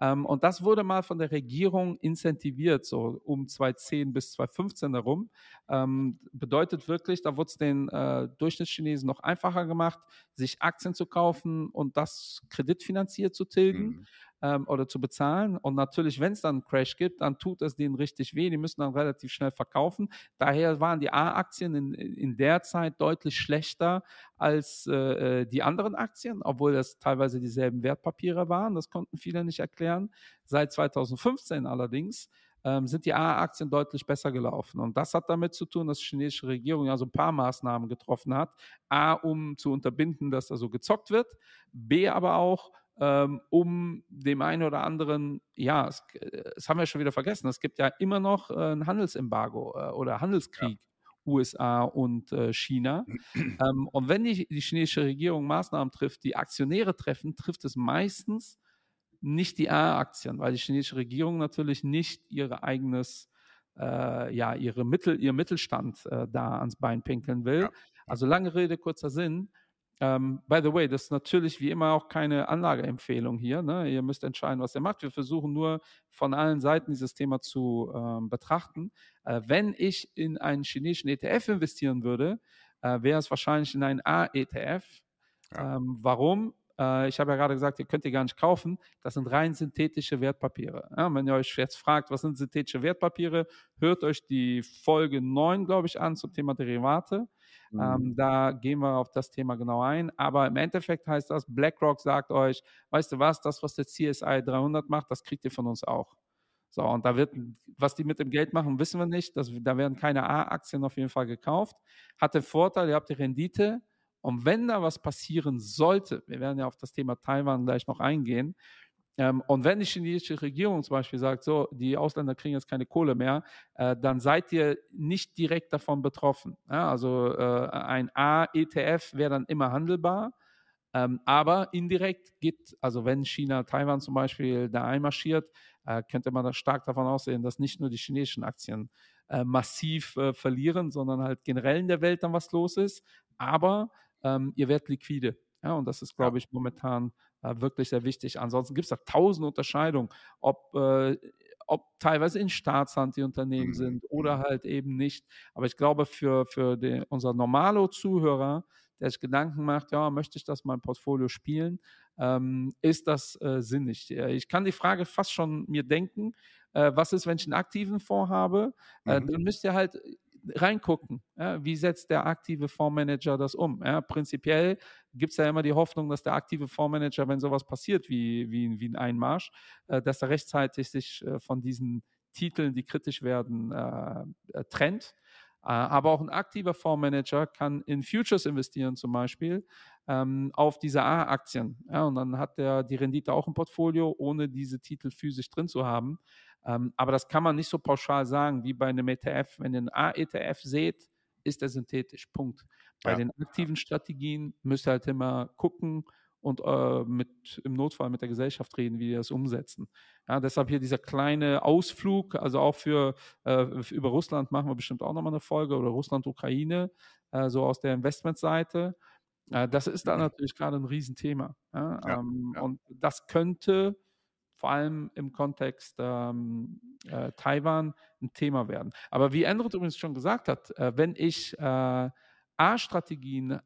ähm, und das wurde mal von der Regierung incentiviert, so um 2010 bis 2015 herum. Ähm, bedeutet wirklich, da wurde es den äh, Durchschnittschinesen noch einfacher gemacht, sich Aktien zu kaufen und das kreditfinanziert zu tilgen. Mhm ähm, oder zu bezahlen. Und natürlich, wenn es dann einen Crash gibt, dann tut es denen richtig weh. Die müssen dann relativ schnell verkaufen. Daher waren die A-Aktien in, in der Zeit deutlich schlechter als äh, äh, die anderen Aktien, obwohl das teilweise dieselben Wertpapiere waren. Das konnten viele nicht erklären. Seit 2015 allerdings ähm, sind die A-Aktien deutlich besser gelaufen. Und das hat damit zu tun, dass die chinesische Regierung ja so ein paar Maßnahmen getroffen hat. A, um zu unterbinden, dass da so gezockt wird. B, aber auch, ähm, um dem einen oder anderen, ja, es, äh, das haben wir schon wieder vergessen, es gibt ja immer noch äh, ein Handelsembargo äh, oder Handelskrieg. Ja. USA und äh, China. ähm, und wenn die, die chinesische Regierung Maßnahmen trifft, die Aktionäre treffen, trifft es meistens nicht die A-Aktien, weil die chinesische Regierung natürlich nicht ihr eigenes, äh, ja, ihre Mittel, ihr Mittelstand äh, da ans Bein pinkeln will. Ja. Also lange Rede, kurzer Sinn. Ähm, by the way, das ist natürlich wie immer auch keine Anlageempfehlung hier. Ne? Ihr müsst entscheiden, was ihr macht. Wir versuchen nur von allen Seiten dieses Thema zu ähm, betrachten. Äh, wenn ich in einen chinesischen ETF investieren würde, äh, wäre es wahrscheinlich in einen A-ETF. Ja. Ähm, warum? Äh, ich habe ja gerade gesagt, ihr könnt ihr gar nicht kaufen. Das sind rein synthetische Wertpapiere. Ja, wenn ihr euch jetzt fragt, was sind synthetische Wertpapiere, hört euch die Folge 9, glaube ich, an zum Thema Derivate. Ähm, mhm. Ähm, da gehen wir auf das Thema genau ein. Aber im Endeffekt heißt das, BlackRock sagt euch, weißt du was, das, was der CSI 300 macht, das kriegt ihr von uns auch. So, und da wird, was die mit dem Geld machen, wissen wir nicht. Das, da werden keine A-Aktien auf jeden Fall gekauft. Hat den Vorteil, ihr habt die Rendite. Und wenn da was passieren sollte, wir werden ja auf das Thema Taiwan gleich noch eingehen, und wenn die chinesische Regierung zum Beispiel sagt, so, die Ausländer kriegen jetzt keine Kohle mehr, äh, dann seid ihr nicht direkt davon betroffen. Also äh, ein A-ETF wäre dann immer handelbar, ähm, aber indirekt geht, also wenn China Taiwan zum Beispiel da einmarschiert, äh, könnte man da stark davon aussehen, dass nicht nur die chinesischen Aktien massiv verlieren, sondern halt generell in der Welt dann was los ist. Aber ähm, ihr werdet liquide. Ja, und das ist, glaube ich, momentan wirklich sehr wichtig. Ansonsten gibt es da tausend Unterscheidungen, ob, äh, ob teilweise in Staatshand die Unternehmen mhm. sind oder mhm. halt eben nicht. Aber ich glaube, für, für den, unser normalo Zuhörer, der sich Gedanken macht, ja, möchte ich das mein Portfolio spielen, ähm, ist das äh, sinnig. Ich kann die Frage fast schon mir denken, äh, was ist, wenn ich einen aktiven Fonds habe? Äh, mhm. Dann müsst ihr halt reingucken. Ja, wie setzt der aktive Fondsmanager das um? Ja, prinzipiell gibt es ja immer die Hoffnung, dass der aktive Fondsmanager, wenn sowas passiert wie, wie, wie ein Einmarsch, äh, dass er rechtzeitig sich äh, von diesen Titeln, die kritisch werden, äh, äh trennt. Äh, aber auch ein aktiver Fondsmanager kann in Futures investieren zum Beispiel ähm, auf diese A-Aktien. Ja, und dann hat er die Rendite auch im Portfolio, ohne diese Titel physisch drin zu haben. Ähm, aber das kann man nicht so pauschal sagen wie bei einem ETF. Wenn ihr einen A-ETF seht, ist er synthetisch. Punkt. Bei ja. den aktiven Strategien müsst ihr halt immer gucken und äh, mit, im Notfall mit der Gesellschaft reden, wie die das umsetzen. Ja, deshalb hier dieser kleine Ausflug, also auch für, äh, über Russland machen wir bestimmt auch nochmal eine Folge oder Russland-Ukraine, äh, so aus der Investmentseite. Äh, das ist da mhm. natürlich gerade ein Riesenthema. Ja? Ja, ähm, und das könnte vor allem im Kontext ähm, äh, Taiwan ein Thema werden. Aber wie Endrit übrigens schon gesagt hat, äh, wenn ich äh, A-Strategien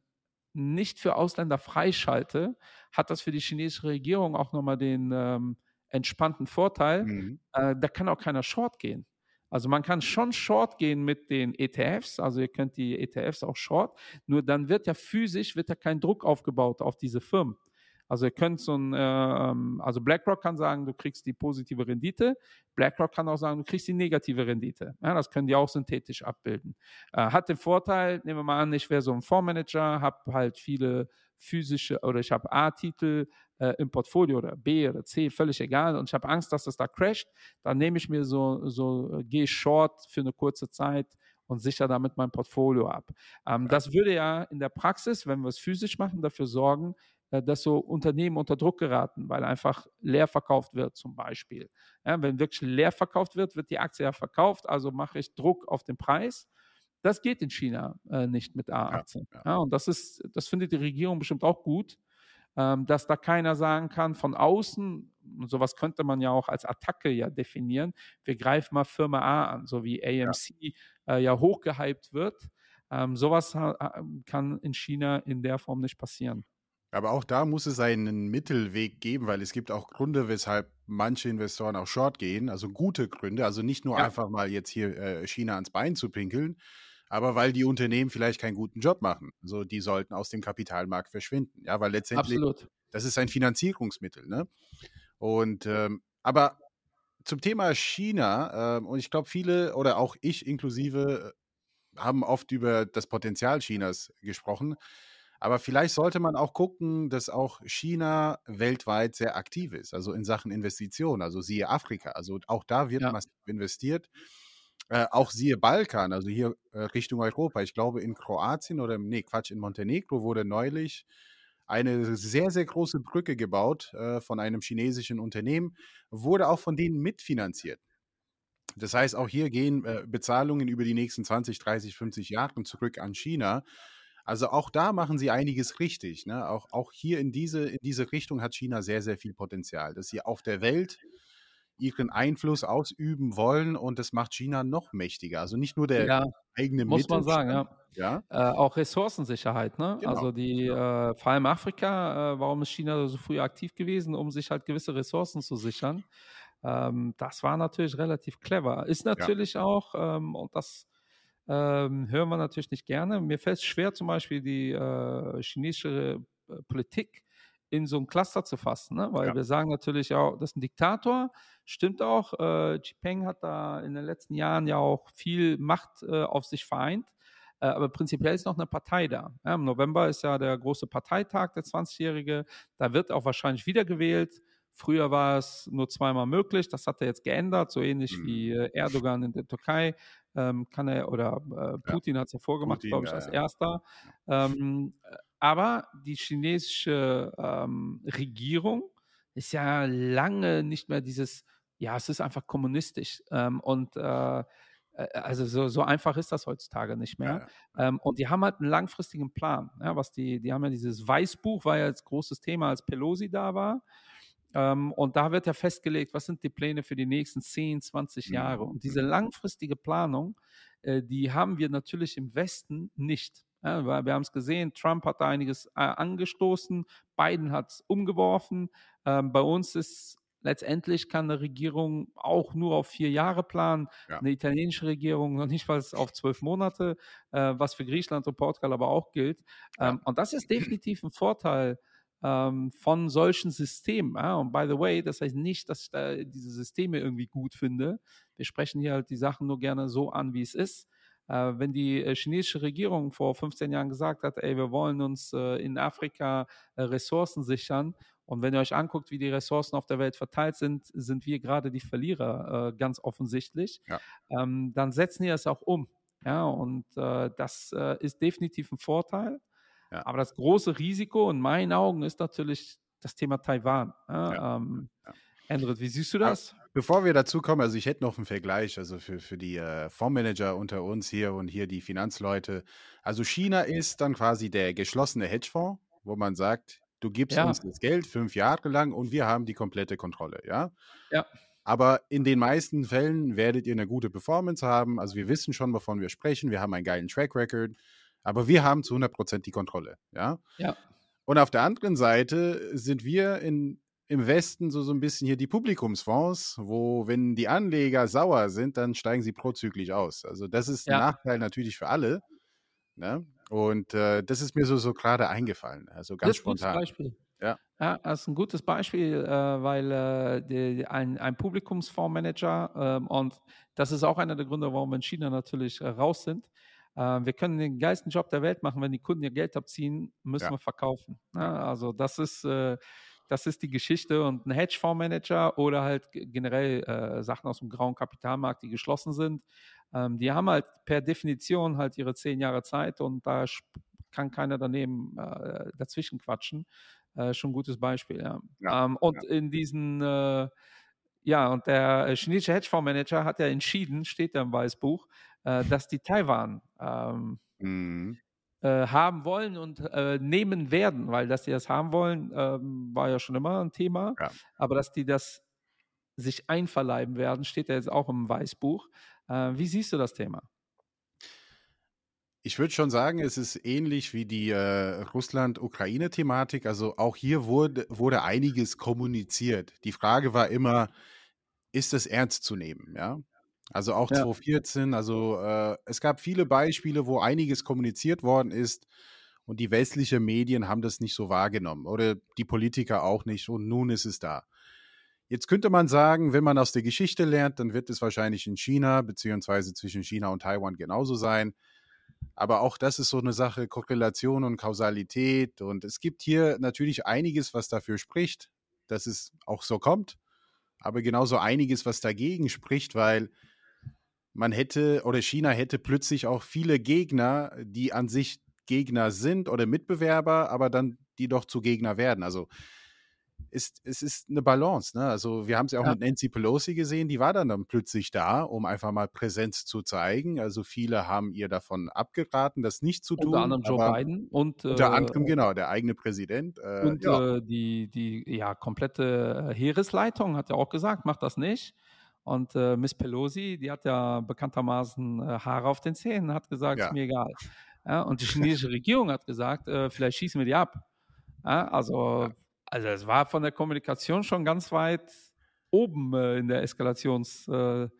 nicht für Ausländer freischalte, hat das für die chinesische Regierung auch nochmal den ähm, entspannten Vorteil, mhm. Äh, da kann auch keiner short gehen. Also man kann schon short gehen mit den ETFs, also ihr könnt die ETFs auch short, nur dann wird ja physisch, wird ja kein Druck aufgebaut auf diese Firmen. Also ihr könnt so ein, äh, ähm, also BlackRock kann sagen, du kriegst die positive Rendite. BlackRock kann auch sagen, du kriegst die negative Rendite. Ja, das können die auch synthetisch abbilden. Äh, hat den Vorteil, nehmen wir mal an, ich wäre so ein Fondsmanager, habe halt viele physische oder ich habe A-Titel äh, im Portfolio oder B oder C, völlig egal, und ich habe Angst, dass das da crasht, dann nehme ich mir so, so gehe short für eine kurze Zeit und sichere damit mein Portfolio ab. Ähm, das würde ja in der Praxis, wenn wir es physisch machen, dafür sorgen, dass so Unternehmen unter Druck geraten, weil einfach leer verkauft wird zum Beispiel. Ja, wenn wirklich leer verkauft wird, wird die Aktie ja verkauft, also mache ich Druck auf den Preis. Das geht in China äh, nicht mit A18. Ja, ja. und das ist, das findet die Regierung bestimmt auch gut, ähm, dass da keiner sagen kann, von außen, und sowas könnte man ja auch als Attacke ja definieren, wir greifen mal Firma A an, so wie AMC ja, äh, ja hochgehypt wird. Ähm, sowas kann in China in der Form nicht passieren. Aber auch da muss es einen Mittelweg geben, weil es gibt auch Gründe, weshalb manche Investoren auch short gehen, also gute Gründe, also nicht nur ja. einfach mal jetzt hier äh, China ans Bein zu pinkeln, aber weil die Unternehmen vielleicht keinen guten Job machen. Also die sollten aus dem Kapitalmarkt verschwinden. Ja, weil letztendlich Absolut. das ist ein Finanzierungsmittel. Ne? Und ähm, aber zum Thema China, äh, und ich glaube, viele oder auch ich inklusive äh, haben oft über das Potenzial Chinas gesprochen. Aber vielleicht sollte man auch gucken, dass auch China weltweit sehr aktiv ist, also in Sachen Investitionen, also siehe Afrika. Also auch da wird ja. massiv investiert. Äh, auch siehe Balkan, also hier äh, Richtung Europa. Ich glaube, in Kroatien oder, nee, Quatsch, in Montenegro wurde neulich eine sehr, sehr große Brücke gebaut äh, von einem chinesischen Unternehmen, wurde auch von denen mitfinanziert. Das heißt, auch hier gehen äh, Bezahlungen über die nächsten 20, 30, 50 Jahre zurück an China. Also auch da machen sie einiges richtig. Ne? Auch, auch hier in diese, in diese Richtung hat China sehr, sehr viel Potenzial, dass sie auf der Welt ihren Einfluss ausüben wollen und das macht China noch mächtiger. Also nicht nur der ja, eigene Muss man sagen, ja. ja? Äh, auch Ressourcensicherheit, ne? Genau. Also die, äh, vor allem Afrika, äh, warum ist China so früh aktiv gewesen, um sich halt gewisse Ressourcen zu sichern? Ähm, das war natürlich relativ clever. Ist natürlich ja. auch, ähm, und das ähm, hören wir natürlich nicht gerne. Mir fällt es schwer, zum Beispiel die äh, chinesische äh, Politik in so ein Cluster zu fassen, ne? weil ja. wir sagen natürlich auch, das ist ein Diktator, stimmt auch. Äh, Peng hat da in den letzten Jahren ja auch viel Macht äh, auf sich vereint. Äh, aber prinzipiell ist noch eine Partei da. Ja, Im November ist ja der große Parteitag, der 20-Jährige. Da wird auch wahrscheinlich wiedergewählt. Früher war es nur zweimal möglich, das hat er jetzt geändert, so ähnlich mhm. wie äh, Erdogan in der Türkei ähm, kann er, oder äh, Putin ja. hat es ja vorgemacht, glaube ich, als ja, erster. Ähm, aber die chinesische ähm, Regierung ist ja lange nicht mehr dieses, ja, es ist einfach kommunistisch. Ähm, und äh, äh, also so, so, einfach ist das heutzutage nicht mehr. Ja, ja. Ähm, und die haben halt einen langfristigen Plan. Ja, was die, die haben ja dieses Weißbuch, war ja als großes Thema, als Pelosi da war. Ähm, und da wird ja festgelegt, was sind die Pläne für die nächsten 10, 20 Jahre. Und diese mhm. langfristige Planung, äh, die haben wir natürlich im Westen nicht. Ja, wir haben es gesehen, Trump hat da einiges äh, angestoßen, Biden hat es umgeworfen. Ähm, bei uns ist letztendlich kann eine Regierung auch nur auf vier Jahre planen, ja. eine italienische Regierung noch nicht mal auf zwölf Monate, äh, was für Griechenland und Portugal aber auch gilt. Ähm, und das ist definitiv ein Vorteil ähm, von solchen Systemen. Ja? Und by the way, das heißt nicht, dass ich da diese Systeme irgendwie gut finde. Wir sprechen hier halt die Sachen nur gerne so an, wie es ist. Äh, wenn die äh, chinesische Regierung vor 15 Jahren gesagt hat, ey, wir wollen uns äh, in Afrika äh, Ressourcen sichern und wenn ihr euch anguckt, wie die Ressourcen auf der Welt verteilt sind, sind wir gerade die Verlierer, äh, ganz offensichtlich. Ja. Ähm, dann setzen die es auch um. Ja, und äh, das ist definitiv ein Vorteil. Ja. Aber das große Risiko in meinen Augen ist natürlich das Thema Taiwan. Ja, ähm, ja. Endrit, wie siehst du das? Bevor wir dazu kommen, also ich hätte noch einen Vergleich, also für, für die äh, Fondsmanager unter uns hier und hier die Finanzleute. Also China ist dann quasi der geschlossene Hedgefonds, wo man sagt, du gibst ja. uns das Geld fünf Jahre lang und wir haben die komplette Kontrolle, ja? Ja. Aber in den meisten Fällen werdet ihr eine gute Performance haben. Also wir wissen schon, wovon wir sprechen. Wir haben einen geilen Track Record. Aber wir haben zu 100 Prozent die Kontrolle. Ja? ja. Und auf der anderen Seite sind wir in, im Westen so, so ein bisschen hier die Publikumsfonds, wo, wenn die Anleger sauer sind, dann steigen sie prozyklisch aus. Also, das ist ja. ein Nachteil natürlich für alle. Ne? Und äh, das ist mir so, so gerade eingefallen. Also ganz das spontan. Beispiel. Ja. ja, das ist ein gutes Beispiel, äh, weil äh, die, ein, ein Publikumsfondsmanager, äh, und das ist auch einer der Gründe, warum wir in China natürlich äh, raus sind, wir können den geilsten Job der Welt machen, wenn die Kunden ihr Geld abziehen, müssen ja. wir verkaufen. Ja, ne? also das ist, äh, das ist die Geschichte und ein Hedgefondsmanager oder halt generell äh, Sachen aus dem grauen Kapitalmarkt, die geschlossen sind, ähm, die haben halt per Definition halt ihre zehn Jahre Zeit und da kann keiner daneben äh, dazwischen quatschen. Äh, schon ein gutes Beispiel, ja. ja. Ähm, und in diesen ja, und der chinesische Hedgefondsmanager hat ja entschieden, steht da im Weißbuch, äh, dass die Taiwan ähm, mhm. äh, haben wollen und äh, nehmen werden, weil dass sie das haben wollen, ähm, war ja schon immer ein Thema. Ja. Aber dass die das sich einverleiben werden, steht ja jetzt auch im Weißbuch. Äh, wie siehst du das Thema? Ich würde schon sagen, es ist ähnlich wie die äh, Russland-Ukraine-Thematik. Also auch hier wurde, wurde einiges kommuniziert. Die Frage war immer, ist das ernst zu nehmen? Ja. Also auch ja. 2014, also äh, es gab viele Beispiele, wo einiges kommuniziert worden ist und die westlichen Medien haben das nicht so wahrgenommen oder die Politiker auch nicht und nun ist es da. Jetzt könnte man sagen, wenn man aus der Geschichte lernt, dann wird es wahrscheinlich in China beziehungsweise zwischen China und Taiwan genauso sein. Aber auch das ist so eine Sache, Korrelation und Kausalität. Und es gibt hier natürlich einiges, was dafür spricht, dass es auch so kommt. Aber genauso einiges, was dagegen spricht, weil man hätte oder China hätte plötzlich auch viele Gegner, die an sich Gegner sind oder Mitbewerber, aber dann die doch zu Gegner werden. Also ist, es ist eine Balance. Ne? Also wir haben es ja auch ja. mit Nancy Pelosi gesehen, die war dann, dann plötzlich da, um einfach mal Präsenz zu zeigen. Also viele haben ihr davon abgeraten, das nicht zu tun. Unter anderem Joe Biden und unter äh, anderem genau der eigene Präsident. Äh, und ja. äh, die, die ja, komplette Heeresleitung hat ja auch gesagt, macht das nicht. Und äh, Miss Pelosi, die hat ja bekanntermaßen äh, Haare auf den Zähnen, hat gesagt, ja. ist mir egal. Ja, und die chinesische Regierung hat gesagt, äh, vielleicht schießen wir die ab. Ja, also also es war von der Kommunikation schon ganz weit oben äh, in der Eskalationsskala.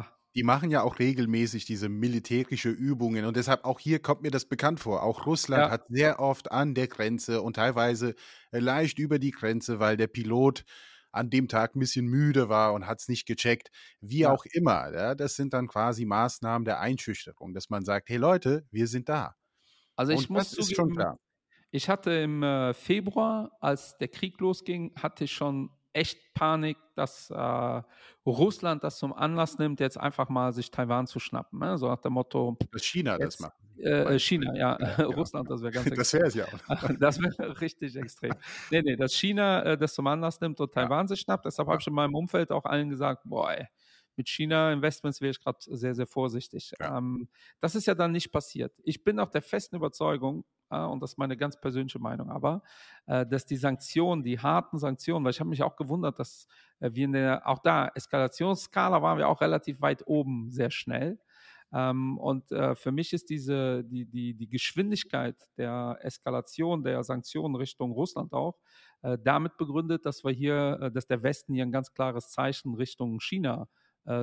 Äh, die machen ja auch regelmäßig diese militärische Übungen und deshalb auch hier kommt mir das bekannt vor. Auch Russland ja. hat sehr oft an der Grenze und teilweise äh, leicht über die Grenze, weil der Pilot an dem Tag ein bisschen müde war und hat es nicht gecheckt. Wie ja. auch immer. Ja, das sind dann quasi Maßnahmen der Einschüchterung, dass man sagt, hey Leute, wir sind da. Also ich und muss zugeben, schon klar. Ich hatte im äh, Februar, als der Krieg losging, hatte ich schon echt Panik, dass äh, Russland das zum Anlass nimmt, jetzt einfach mal sich Taiwan zu schnappen. Ne? So nach dem Motto. Dass China jetzt, das macht. Äh, China, ja. ja Russland, das wäre ganz extrem. Das wäre es ja auch. das wäre richtig extrem. Nee, nee, dass China äh, das zum Anlass nimmt und Taiwan ja. sich schnappt. Deshalb ja. habe ich in meinem Umfeld auch allen gesagt, boah, ey, mit China-Investments wäre ich gerade sehr, sehr vorsichtig. Ja. Ähm, das ist ja dann nicht passiert. Ich bin auch der festen Überzeugung, und das ist meine ganz persönliche Meinung, aber äh, dass die Sanktionen, die harten Sanktionen, weil ich habe mich auch gewundert, dass äh, wir in der, auch da, Eskalationsskala waren wir auch relativ weit oben, sehr schnell. Ähm, und äh, für mich ist diese, die, die, die Geschwindigkeit der Eskalation der Sanktionen Richtung Russland auch äh, damit begründet, dass wir hier, äh, dass der Westen hier ein ganz klares Zeichen Richtung China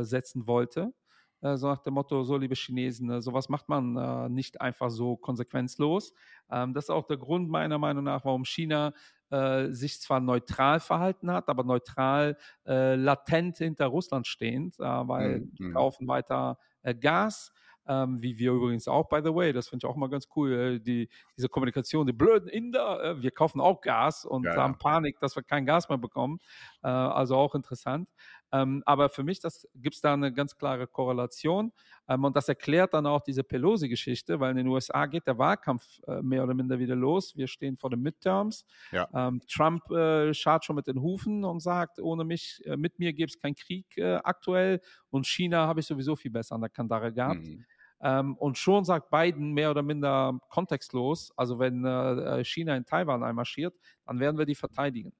setzen wollte äh, so nach dem Motto, so liebe Chinesen, äh, sowas macht man äh, nicht einfach so konsequenzlos. Ähm, das ist auch der Grund meiner Meinung nach, warum China äh, sich zwar neutral verhalten hat, aber neutral äh, latent hinter Russland stehend, äh, weil mhm. die kaufen weiter Gas. Ähm, wie wir übrigens auch, by the way, das finde ich auch mal ganz cool, die, diese Kommunikation, die blöden Inder, wir kaufen auch Gas und ja, haben Panik, dass wir kein Gas mehr bekommen. also auch interessant. Ähm, aber für mich gibt es da eine ganz klare Korrelation. Ähm, und das erklärt dann auch diese Pelosi-Geschichte, weil in den USA geht der Wahlkampf äh, mehr oder minder wieder los. Wir stehen vor den Midterms. Ja. Ähm, Trump äh, schart schon mit den Hufen und sagt, ohne mich, äh, mit mir gibt es keinen Krieg äh, aktuell. Und China habe ich sowieso viel besser an der Kandare gehabt. Mhm. Ähm, und schon sagt Biden mehr oder minder kontextlos, also wenn äh, China in Taiwan einmarschiert, dann werden wir die verteidigen.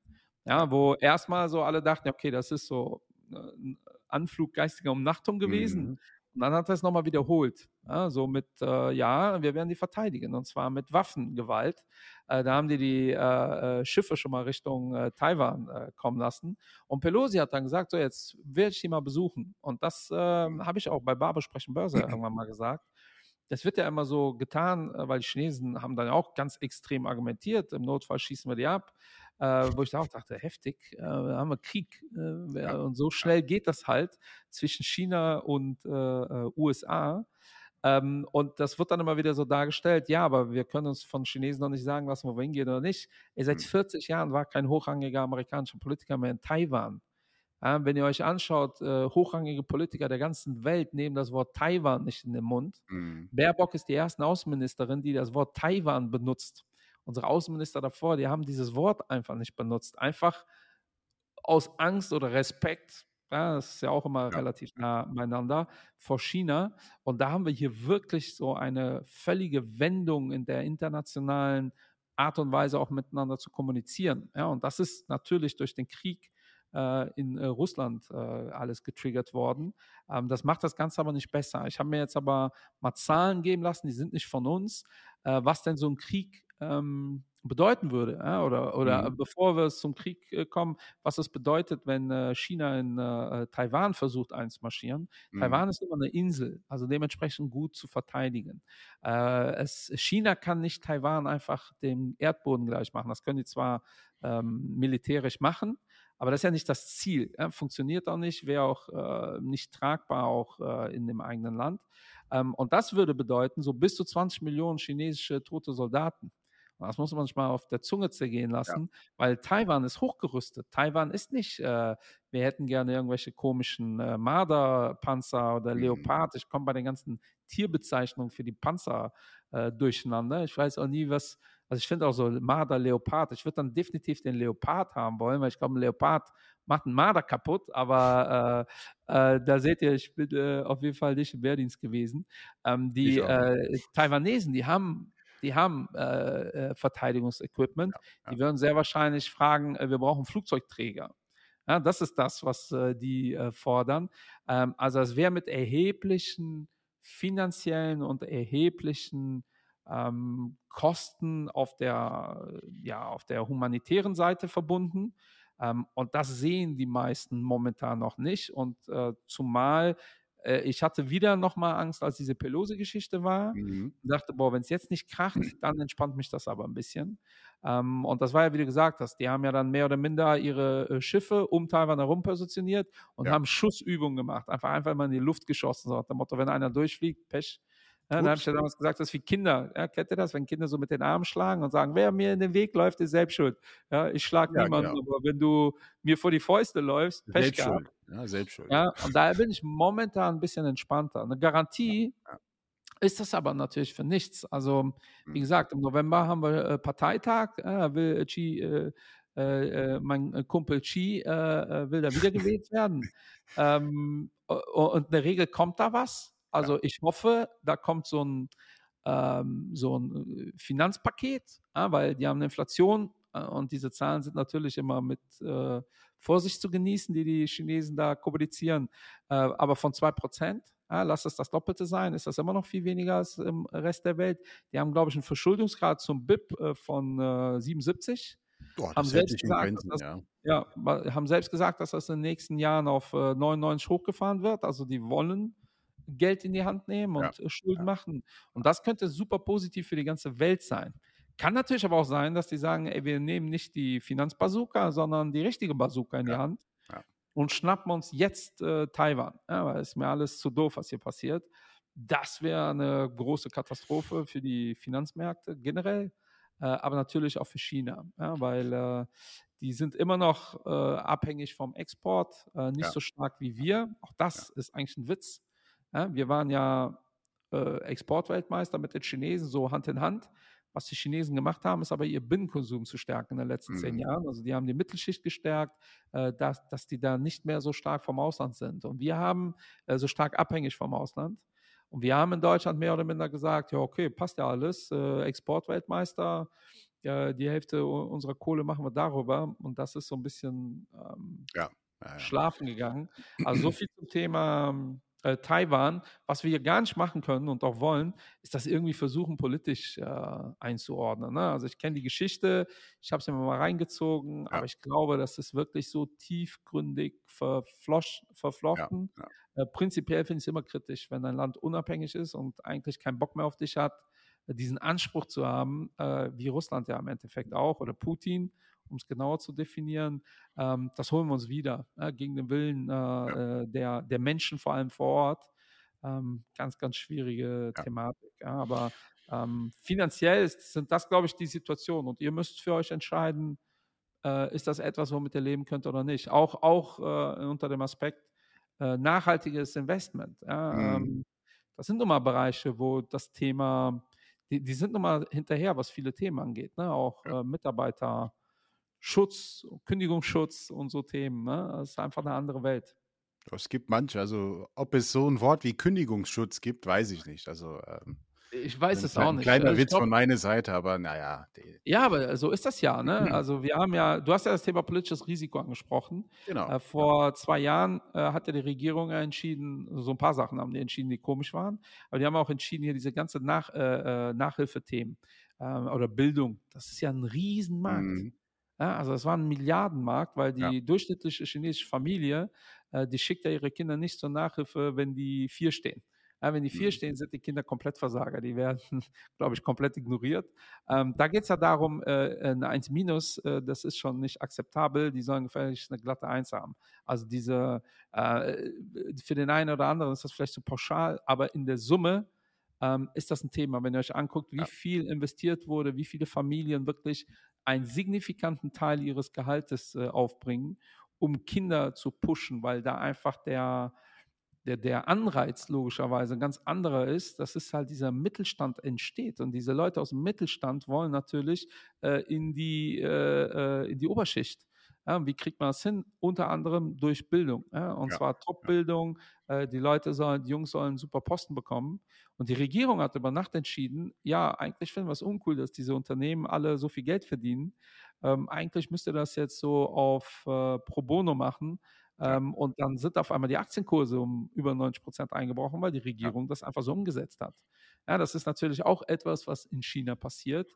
Ja, wo erstmal so alle dachten, okay, das ist so Anflug geistiger Umnachtung gewesen. Mhm. Und dann hat er es nochmal wiederholt. Ja, so mit, äh, ja, wir werden die verteidigen und zwar mit Waffengewalt. Äh, da haben die die äh, äh Schiffe schon mal Richtung äh, Taiwan äh, kommen lassen. Und Pelosi hat dann gesagt, so jetzt werde ich die mal besuchen. Und das ähm, habe ich auch bei Barbe Sprechen Börse irgendwann mal gesagt. Das wird ja immer so getan, weil die Chinesen haben dann auch ganz extrem argumentiert. Im Notfall schießen wir die ab äh, wo ich da auch dachte, heftig, äh, haben wir Krieg. Äh. Und so schnell geht das halt zwischen China und äh, äh, USA. Ähm, und das wird dann immer wieder so dargestellt, ja, aber wir können uns von Chinesen noch nicht sagen lassen, wo wir hingehen oder nicht. Ey, seit 40 hm. Jahren war kein hochrangiger amerikanischer Politiker mehr in Taiwan. Ja, wenn ihr euch anschaut, äh, hochrangige Politiker der ganzen Welt nehmen das Wort Taiwan nicht in den Mund. Mhm. Baerbock ist die erste Außenministerin, die das Wort Taiwan benutzt unsere Außenminister davor, die haben dieses Wort einfach nicht benutzt. Einfach aus Angst oder Respekt ja, das ist ja auch immer ja. relativ nah beieinander vor China. Und da haben wir hier wirklich so eine völlige Wendung in der internationalen Art und Weise auch miteinander zu kommunizieren. Ja, und das ist natürlich durch den Krieg äh, in äh, Russland äh, alles getriggert worden. Ähm, das macht das Ganze aber nicht besser. Ich habe mir jetzt aber mal Zahlen geben lassen, die sind nicht von uns, äh, was denn so ein Krieg ähm, bedeuten würde. Ja? Oder, oder mhm. bevor wir zum Krieg äh, kommen, was es bedeutet, wenn äh, China in äh, Taiwan versucht einzumarschieren. Mhm. Taiwan ist immer eine Insel, also dementsprechend gut zu verteidigen. Äh, es, China kann nicht Taiwan einfach dem Erdboden gleich machen. Das können die zwar ähm, militärisch machen, aber das ist ja nicht das Ziel. Ja? Funktioniert auch nicht, wäre auch äh, nicht tragbar auch äh, in dem eigenen Land. Ähm, und das würde bedeuten, so bis zu 20 Millionen chinesische tote Soldaten. Das muss man sich mal auf der Zunge zergehen lassen, ja. weil Taiwan ist hochgerüstet. Taiwan ist nicht, äh, wir hätten gerne irgendwelche komischen äh, Marderpanzer oder mhm. Leopard. Ich komme bei den ganzen Tierbezeichnungen für die Panzer äh, durcheinander. Ich weiß auch nie, was, also ich finde auch so Marder, Leopard. Ich würde dann definitiv den Leopard haben wollen, weil ich glaube, ein Leopard macht einen Marder kaputt, aber äh, äh, da seht ihr, ich bin äh, auf jeden Fall nicht im Wehrdienst gewesen. Ähm, die äh, Taiwanesen, die haben die haben äh, äh, Verteidigungsequipment. Ja, ja. Die würden sehr wahrscheinlich fragen, äh, wir brauchen Flugzeugträger. Ja, das ist das, was äh, die äh, fordern. Ähm, also es wäre mit erheblichen finanziellen und erheblichen ähm, Kosten auf der, ja, auf der humanitären Seite verbunden. Ähm, und das sehen die meisten momentan noch nicht. Und äh, zumal äh, ich hatte wieder nochmal Angst, als diese Pelosi-Geschichte war. Mhm. Und dachte, boah, wenn es jetzt nicht kracht, dann entspannt mich das aber ein bisschen. Ähm, und das war ja, wie du gesagt hast, die haben ja dann mehr oder minder ihre äh, Schiffe um Taiwan herum positioniert und ja. haben Schussübungen gemacht. Einfach, einfach mal in die Luft geschossen. So nach dem Motto, wenn einer durchfliegt, Pech. Ja, dann habe ich ja damals gesagt, das ist wie Kinder. Ja, kennt ihr das, wenn Kinder so mit den Armen schlagen und sagen, wer mir in den Weg läuft, ist selbst schuld. Ja, ich schlage ja, niemanden, genau. aber wenn du mir vor die Fäuste läufst, Pech selbst gehabt. Schuld. Ja, selbst schuld. Ja, und daher bin ich momentan ein bisschen entspannter. Eine Garantie ja. ist das aber natürlich für nichts. Also, wie mhm. gesagt, im November haben wir äh, Parteitag, äh, will Chi, äh, äh, äh mein Kumpel Chi äh, will da wiedergewählt werden. ähm, und in der Regel kommt da was. Also ich hoffe, da kommt so ein, ähm, so ein äh, Finanzpaket, ja, weil die haben eine Inflation äh, und diese Zahlen sind natürlich immer mit äh, Vorsicht zu genießen, die die Chinesen da kommunizieren. Äh, aber von 2%, ja, lass es das Doppelte sein, ist das immer noch viel weniger als im Rest der Welt. Die haben, glaube ich, einen Verschuldungsgrad zum BIP äh, von 77. Boah, haben, selbst gesagt, Grenzen, das, ja. ja. haben selbst gesagt, dass das in den nächsten Jahren auf 99 hochgefahren wird. Also die wollen Geld in die Hand nehmen und ja. Äh, Schulden ja. machen. Und das könnte super positiv für die ganze Welt sein. Kann natürlich aber auch sein, dass die sagen, ey, wir nehmen nicht die Finanzbazooka, sondern die richtige Bazooka in ja. die Hand und schnappen uns jetzt äh, Taiwan. Ja, weil es ist mir alles zu doof, was hier passiert. Das wäre eine große Katastrophe für die Finanzmärkte generell, äh, aber natürlich auch für China, ja, weil äh, die sind immer noch äh, abhängig vom Export, äh, nicht so stark wie wir. Auch das ist eigentlich ein Witz. Ja, wir waren ja äh, Exportweltmeister mit den Chinesen, so Hand in Hand. Was die Chinesen gemacht haben, ist aber ihr Binnenkonsum zu stärken in den letzten mhm. zehn Jahren. Also die haben die Mittelschicht gestärkt, äh, dass, dass die da nicht mehr so stark vom Ausland sind. Und wir haben äh, so stark abhängig vom Ausland. Und wir haben in Deutschland mehr oder minder gesagt, ja, okay, passt ja alles, äh, Exportweltmeister, ja, die Hälfte unserer Kohle machen wir darüber. Und das ist so ein bisschen ähm, ja. Ja, schlafen gegangen. Also so viel zum Thema ähm, äh, Taiwan. Was wir gar nicht machen können und auch wollen, ist das irgendwie versuchen, politisch äh, einzuordnen. Ne? Also ich kenne die Geschichte, ich habe es immer mal reingezogen, ja. aber ich glaube, das ist wirklich so tiefgründig verflochten. Ja, ja. Äh, prinzipiell finde ich es immer kritisch, wenn ein Land unabhängig ist und eigentlich keinen Bock mehr auf dich hat, diesen Anspruch zu haben, äh, wie Russland ja im Endeffekt auch oder Putin um es genauer zu definieren, ähm, das holen wir uns wieder äh, gegen den Willen äh, ja. Äh, der, der Menschen, vor allem vor Ort. Ähm, ganz, ganz schwierige ja. Thematik. Ja, aber ähm, finanziell sind das, glaube ich, die Situation. Und ihr müsst für euch entscheiden, äh, ist das etwas, womit ihr leben könnt oder nicht. Auch, auch äh, unter dem Aspekt äh, nachhaltiges Investment. Mhm. Ähm, das sind nun mal Bereiche, wo das Thema, die, die sind nun mal hinterher, was viele Themen angeht. Ne? Auch Mitarbeiter. Schutz, Kündigungsschutz und so Themen. Ne? Das ist einfach eine andere Welt. Es gibt manche, also ob es so ein Wort wie Kündigungsschutz gibt, weiß ich nicht. Also ähm, ich weiß es auch nicht. Ein kleiner also Witz glaub, von meiner Seite, aber naja. Ja, aber so ist das ja. Ne? Also wir haben ja, du hast ja das Thema politisches Risiko angesprochen. Genau. Äh, vor zwei Jahren äh, hat ja die Regierung entschieden, so ein paar Sachen haben die entschieden, die komisch waren. Aber die haben auch entschieden, hier diese ganze Nach, äh, äh Nachhilfethemen ähm, oder Bildung, das ist ja ein Riesenmarkt. Mhm. Ja, also es war ein Milliardenmarkt, weil die ja. durchschnittliche chinesische Familie, äh, die schickt ja ihre Kinder nicht zur Nachhilfe, wenn die vier stehen. Ja, wenn die vier mhm. stehen, sind die Kinder komplett Versager. Die werden, glaube ich, komplett ignoriert. Ähm, da geht es ja darum, äh, eine 1 minus, äh, das ist schon nicht akzeptabel. Die sollen gefälligst eine glatte 1 haben. Also diese, äh, für den einen oder anderen ist das vielleicht zu so pauschal, aber in der Summe ähm, ist das ein Thema. Wenn ihr euch anguckt, wie ja. viel investiert wurde, wie viele Familien wirklich einen signifikanten Teil ihres Gehaltes äh, aufbringen, um Kinder zu pushen, weil da einfach der, der, der Anreiz logischerweise ein ganz anderer ist, dass es halt dieser Mittelstand entsteht. Und diese Leute aus dem Mittelstand wollen natürlich äh, in, die, äh, äh in die Oberschicht. Ja, wie kriegt man das hin? Unter anderem durch Bildung. Ja, und ja, zwar Top-Bildung. Äh, die Leute sollen, die Jungs sollen super Posten bekommen. Und die Regierung hat über Nacht entschieden, ja, eigentlich finden wir es uncool, dass diese Unternehmen alle so viel Geld verdienen. Ähm, eigentlich müsste das jetzt so auf äh, Pro Bono machen. Ähm, und dann sind auf einmal die Aktienkurse um über 90 Prozent eingebrochen, weil die Regierung das einfach so umgesetzt hat. Ja, das ist natürlich auch etwas, was in China passiert.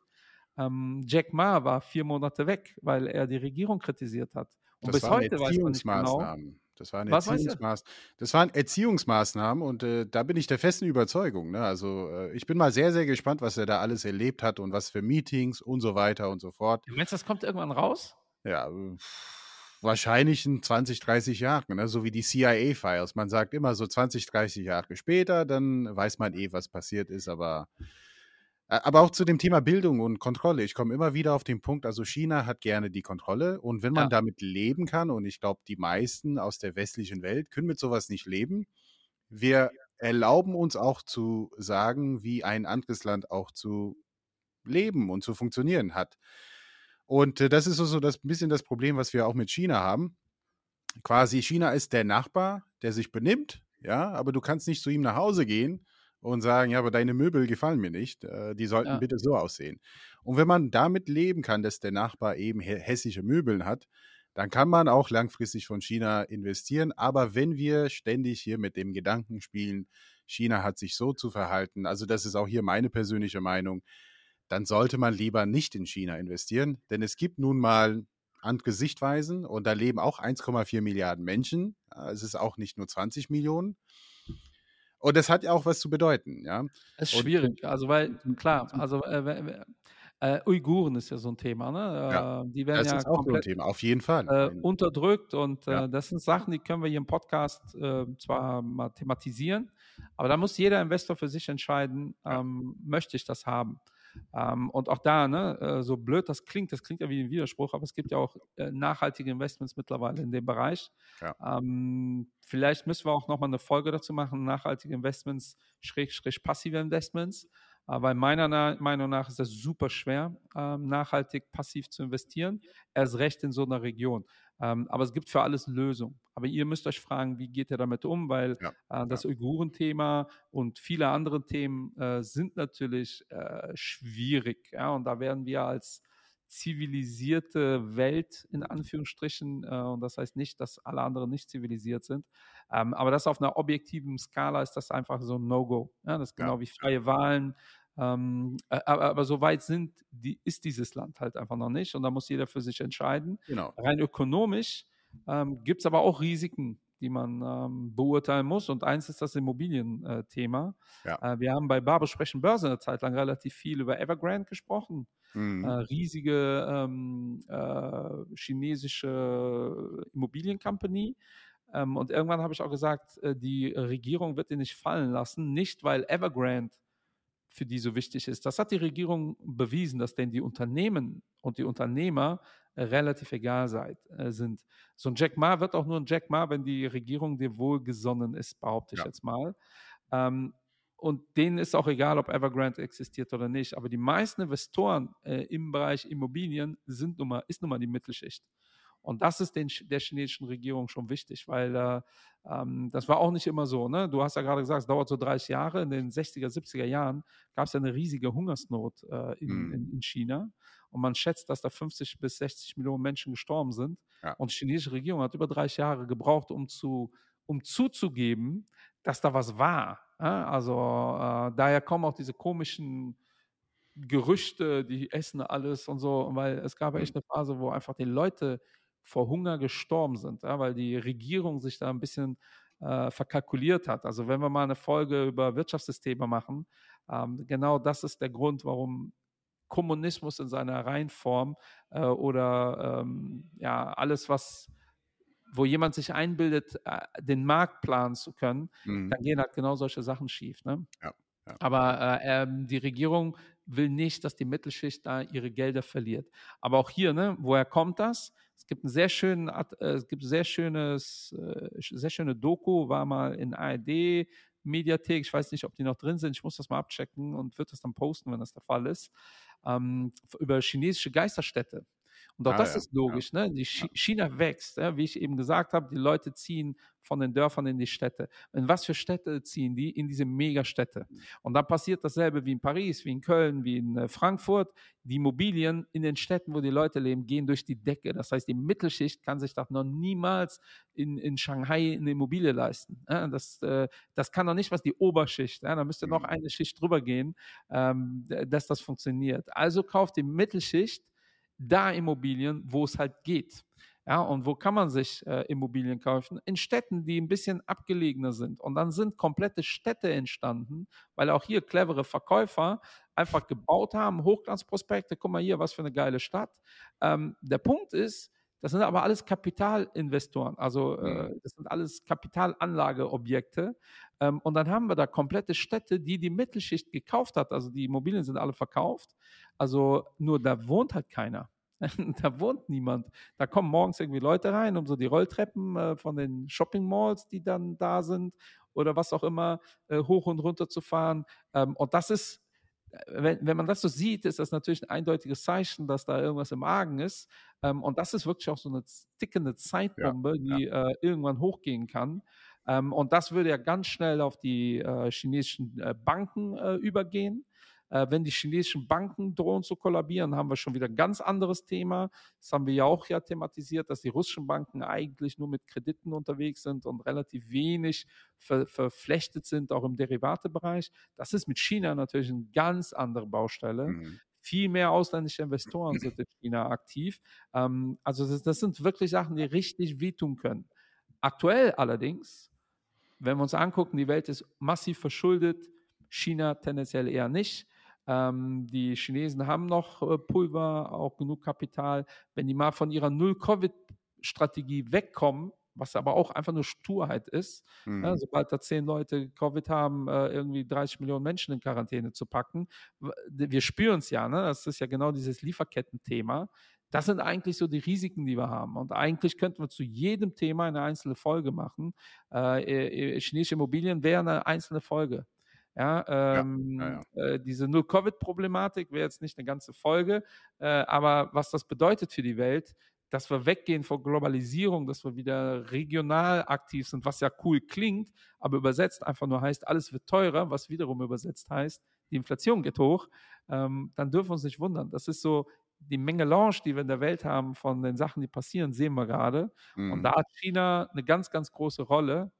Ähm, Jack Ma war vier Monate weg, weil er die Regierung kritisiert hat. Und das bis heute weiß man nicht genau. Das waren, Erziehungsmaß das waren Erziehungsmaßnahmen und äh, da bin ich der festen Überzeugung. Ne? Also äh, ich bin mal sehr, sehr gespannt, was er da alles erlebt hat und was für Meetings und so weiter und so fort. Du meinst, das kommt irgendwann raus? Ja, wahrscheinlich in 20, 30 Jahren, ne? so wie die CIA-Files. Man sagt immer so 20, 30 Jahre später, dann weiß man eh, was passiert ist, aber aber auch zu dem Thema Bildung und Kontrolle. Ich komme immer wieder auf den Punkt, also China hat gerne die Kontrolle und wenn man ja. damit leben kann, und ich glaube, die meisten aus der westlichen Welt können mit sowas nicht leben, wir erlauben uns auch zu sagen, wie ein anderes Land auch zu leben und zu funktionieren hat. Und äh, das ist so, so das bisschen das Problem, was wir auch mit China haben. Quasi China ist der Nachbar, der sich benimmt, ja, aber du kannst nicht zu ihm nach Hause gehen und sagen, ja, aber deine Möbel gefallen mir nicht, äh, die sollten ja. bitte so aussehen. Und wenn man damit leben kann, dass der Nachbar eben hessische Möbel hat, dann kann man auch langfristig von China investieren. Aber wenn wir ständig hier mit dem Gedanken spielen, China hat sich so zu verhalten, also das ist auch hier meine persönliche Meinung, dann sollte man lieber nicht in China investieren, denn es gibt nun mal andere Sichtweisen und da leben auch 1,4 Milliarden Menschen. Es ist auch nicht nur 20 Millionen. Und das hat ja auch was zu bedeuten, ja. Es ist schwierig, also weil, klar, also äh, äh, Uiguren ist ja so ein Thema, ne? Ja, äh, die werden das ja ist auch komplett, so ein Thema, auf jeden Fall. Äh, unterdrückt und äh, ja. das sind Sachen, die können wir hier im Podcast äh, zwar mal thematisieren, aber da muss jeder Investor für sich entscheiden, ähm, möchte ich das haben. Ähm, und auch da, ne, äh, so blöd das klingt, das klingt ja wie ein Widerspruch, aber es gibt ja auch äh, nachhaltige Investments mittlerweile in dem Bereich. Ja. Ähm, vielleicht müssen wir auch nochmal eine Folge dazu machen, nachhaltige Investments, schräg, schräg passive Investments. Aber meiner Meinung nach ist das super schwer, ähm, nachhaltig passiv zu investieren, erst recht in so einer Region. Ähm, aber es gibt für alles Lösungen. Aber ihr müsst euch fragen, wie geht ihr damit um, weil ja, äh, das ja. Uiguren-Thema und viele andere Themen äh, sind natürlich äh, schwierig. Ja? Und da werden wir als zivilisierte Welt in Anführungsstrichen, äh, und das heißt nicht, dass alle anderen nicht zivilisiert sind, ähm, aber das auf einer objektiven Skala ist das einfach so ein No-Go. Ja? Das ist genau ja. wie freie Wahlen, ähm, aber, aber so weit sind, die, ist dieses Land halt einfach noch nicht und da muss jeder für sich entscheiden. Genau. Rein ökonomisch ähm, gibt es aber auch Risiken, die man ähm, beurteilen muss. Und eins ist das Immobilienthema. Äh, ja. äh, wir haben bei Barbe Sprechen Börse eine Zeit lang relativ viel über Evergrande gesprochen. Mhm. Äh, riesige ähm, äh, chinesische Immobiliencompany. Ähm, und irgendwann habe ich auch gesagt, äh, die Regierung wird den nicht fallen lassen, nicht weil Evergrande für die so wichtig ist. Das hat die Regierung bewiesen, dass denn die Unternehmen und die Unternehmer relativ egal seid, äh, sind. So ein Jack Ma wird auch nur ein Jack Ma, wenn die Regierung dir wohlgesonnen ist, behaupte ich ja. jetzt mal. Ähm, und denen ist auch egal, ob Evergrande existiert oder nicht. Aber die meisten Investoren äh, im Bereich Immobilien sind nun mal, ist nun mal die Mittelschicht. Und das ist den, der chinesischen Regierung schon wichtig, weil äh, ähm, das war auch nicht immer so. Ne? Du hast ja gerade gesagt, es dauert so 30 Jahre. In den 60er, 70er Jahren gab es ja eine riesige Hungersnot äh, in, mhm. in, in, China. Und man schätzt, dass da 50 bis 60 Millionen Menschen gestorben sind. Ja. Und die chinesische Regierung hat über 30 Jahre gebraucht, um, zu, um zuzugeben, dass da was war. Ja? Also äh, daher kommen auch diese komischen Gerüchte, die essen alles und so, weil es gab echt eine Phase, wo einfach die Leute vor Hunger gestorben sind, ja, weil die Regierung sich da ein bisschen äh, verkalkuliert hat. Also wenn wir mal eine Folge über Wirtschaftssysteme machen, ähm, genau das ist der Grund, warum Kommunismus in seiner Reihenform äh, oder ähm, ja alles, was wo jemand sich einbildet, äh, den Markt planen zu können, mhm. dann gehen halt genau solche Sachen schief. Ne? Ja, ja. Aber äh, ähm, die Regierung will nicht, dass die Mittelschicht da ihre Gelder verliert. Aber auch hier, ne, woher kommt das? Es gibt ein sehr schönen, äh, es gibt sehr schönes, äh, sehr schöne Doku, war mal in ARD Mediathek. Ich weiß nicht, ob die noch drin sind. Ich muss das mal abchecken und wird das dann posten, wenn das der Fall ist. Ähm, über chinesische Geisterstädte. Und auch ah, das ja, ist logisch. Ja. Ne? Die China wächst, ja? wie ich eben gesagt habe, die Leute ziehen von den Dörfern in die Städte. In was für Städte ziehen die? In diese Megastädte. Mhm. Und dann passiert dasselbe wie in Paris, wie in Köln, wie in äh, Frankfurt. Die Immobilien in den Städten, wo die Leute leben, gehen durch die Decke. Das heißt, die Mittelschicht kann sich das noch niemals in, in Shanghai eine Immobilie leisten. Das, äh, das kann noch nicht was die Oberschicht. Da müsste noch mhm. eine Schicht drüber gehen, ähm, dass das funktioniert. Also kauft die Mittelschicht da Immobilien, wo es halt geht. Ja, und wo kann man sich äh, Immobilien kaufen? In Städten, die ein bisschen abgelegener sind. Und dann sind komplette Städte entstanden, weil auch hier clevere Verkäufer einfach gebaut haben, Hochglanzprospekte, guck mal hier, was für eine geile Stadt. Ähm, der Punkt ist, das sind aber alles Kapitalinvestoren, also äh, mhm. das sind alles Kapitalanlageobjekte. Ähm, und dann haben wir da komplette Städte, die die Mittelschicht gekauft hat. Also die Immobilien sind alle verkauft. Also nur da wohnt halt keiner. da wohnt niemand. Da kommen morgens irgendwie Leute rein, um so die Rolltreppen äh, von den Shopping Malls, die dann da sind oder was auch immer, äh, hoch und runter zu fahren. Ähm, und das ist, wenn, wenn man das so sieht, ist das natürlich ein eindeutiges Zeichen, dass da irgendwas im Argen ist. Ähm, und das ist wirklich auch so eine tickende Zeitbombe, ja, die ja. Äh, irgendwann hochgehen kann. Ähm, und das würde ja ganz schnell auf die äh, chinesischen äh, Banken übergehen. Äh, wenn die chinesischen Banken drohen zu kollabieren, haben wir schon wieder ein ganz anderes Thema. Das haben wir ja auch ja thematisiert, dass die russischen Banken eigentlich nur mit Krediten unterwegs sind und relativ wenig ver verflechtet sind, auch im Derivatebereich. Das ist mit China natürlich eine ganz andere Baustelle. Mhm viel mehr ausländische Investoren sind in China aktiv. Ähm, also das, das, sind wirklich Sachen, die richtig wehtun können. Aktuell allerdings, wenn wir uns angucken, die Welt ist massiv verschuldet, China tendenziell eher nicht. Ähm, die Chinesen haben noch äh, Pulver, auch genug Kapital. Wenn die mal von ihrer Null-Covid-Strategie wegkommen, was aber auch einfach nur Sturheit ist, mhm. ja, sobald da zehn Leute Covid haben, äh, irgendwie 30 Millionen Menschen in Quarantäne zu packen. Wir spüren es ja, ne? das ist ja genau dieses Lieferketten-Thema. Das sind eigentlich so die Risiken, die wir haben. Und eigentlich könnten wir zu jedem Thema eine einzelne Folge machen. Äh, äh chinesische Immobilien wäre eine einzelne Folge. Ja, ähm, ja, ja, äh, diese Null-Covid-Problematik wäre jetzt nicht eine ganze Folge, äh, aber was das bedeutet für die Welt, dass wir weggehen von Globalisierung, dass wir wieder regional aktiv sind, was ja cool klingt, aber übersetzt einfach nur heißt, alles wird teurer, was wiederum übersetzt heißt, die Inflation geht hoch, ähm, dann dürfen wir uns nicht wundern. Das ist so die Menge Launch, die wir in der Welt haben von den Sachen, die passieren, sehen wir gerade. Mhm. Und da hat China eine ganz, ganz große Rolle.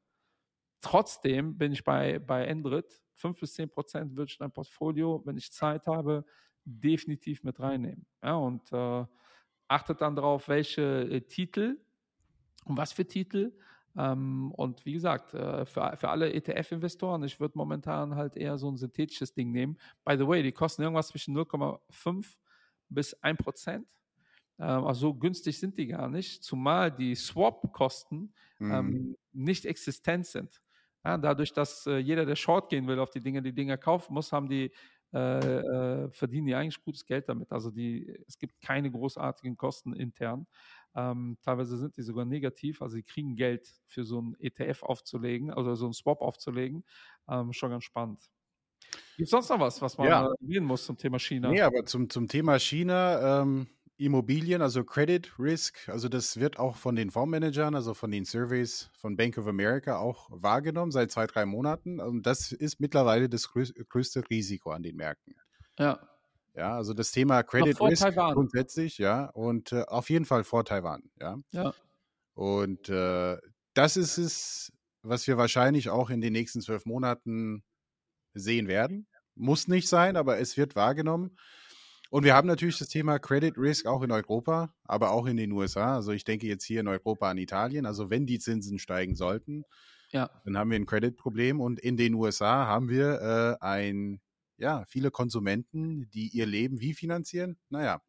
Trotzdem bin ich bei, bei Endrit 5 bis 10 Prozent würde ich in ein Portfolio, wenn ich Zeit habe, definitiv mit reinnehmen. Ja, und äh, achtet dann darauf, welche äh, Titel und was für Titel. Ähm, und wie gesagt, äh, für, für alle ETF-Investoren, ich würde momentan halt eher so ein synthetisches Ding nehmen. By the way, die kosten irgendwas zwischen 0,5 bis 1 Prozent. Ähm, also so günstig sind die gar nicht, zumal die Swap-Kosten mhm. ähm, nicht existent sind. Ja, dadurch, dass äh, jeder, der Short gehen will auf die Dinge, die Dinge kaufen muss, haben die äh, äh, verdienen die eigentlich gutes Geld damit. Also die, es gibt keine großartigen Kosten intern. Ähm, teilweise sind die sogar negativ. Also sie kriegen Geld für so einen ETF aufzulegen, also so einen Swap aufzulegen. Ähm, schon ganz spannend. Gibt es sonst noch was, was man ja. erwähnen muss zum Thema China? Nee, aber zum, zum Thema China, ähm, Immobilien, also Credit Risk, also das wird auch von den Fondsmanagern, also von den Surveys von Bank of America auch wahrgenommen seit zwei, drei Monaten. Und das ist mittlerweile das größte Risiko an den Märkten. Ja. Ja, also das Thema Credit Risk Taiwan. grundsätzlich, ja, und äh, auf jeden Fall vor Taiwan, ja. Ja. Und äh, das ist es, was wir wahrscheinlich auch in den nächsten zwölf Monaten sehen werden. Muss nicht sein, aber es wird wahrgenommen. Und wir haben natürlich das Thema Credit Risk auch in Europa, aber auch in den USA. Also ich denke jetzt hier in Europa an Italien. Also wenn die Zinsen steigen sollten, ja. dann haben wir ein Credit-Problem. Und in den USA haben wir äh, ein, ja, viele Konsumenten, die ihr Leben wie finanzieren? Naja,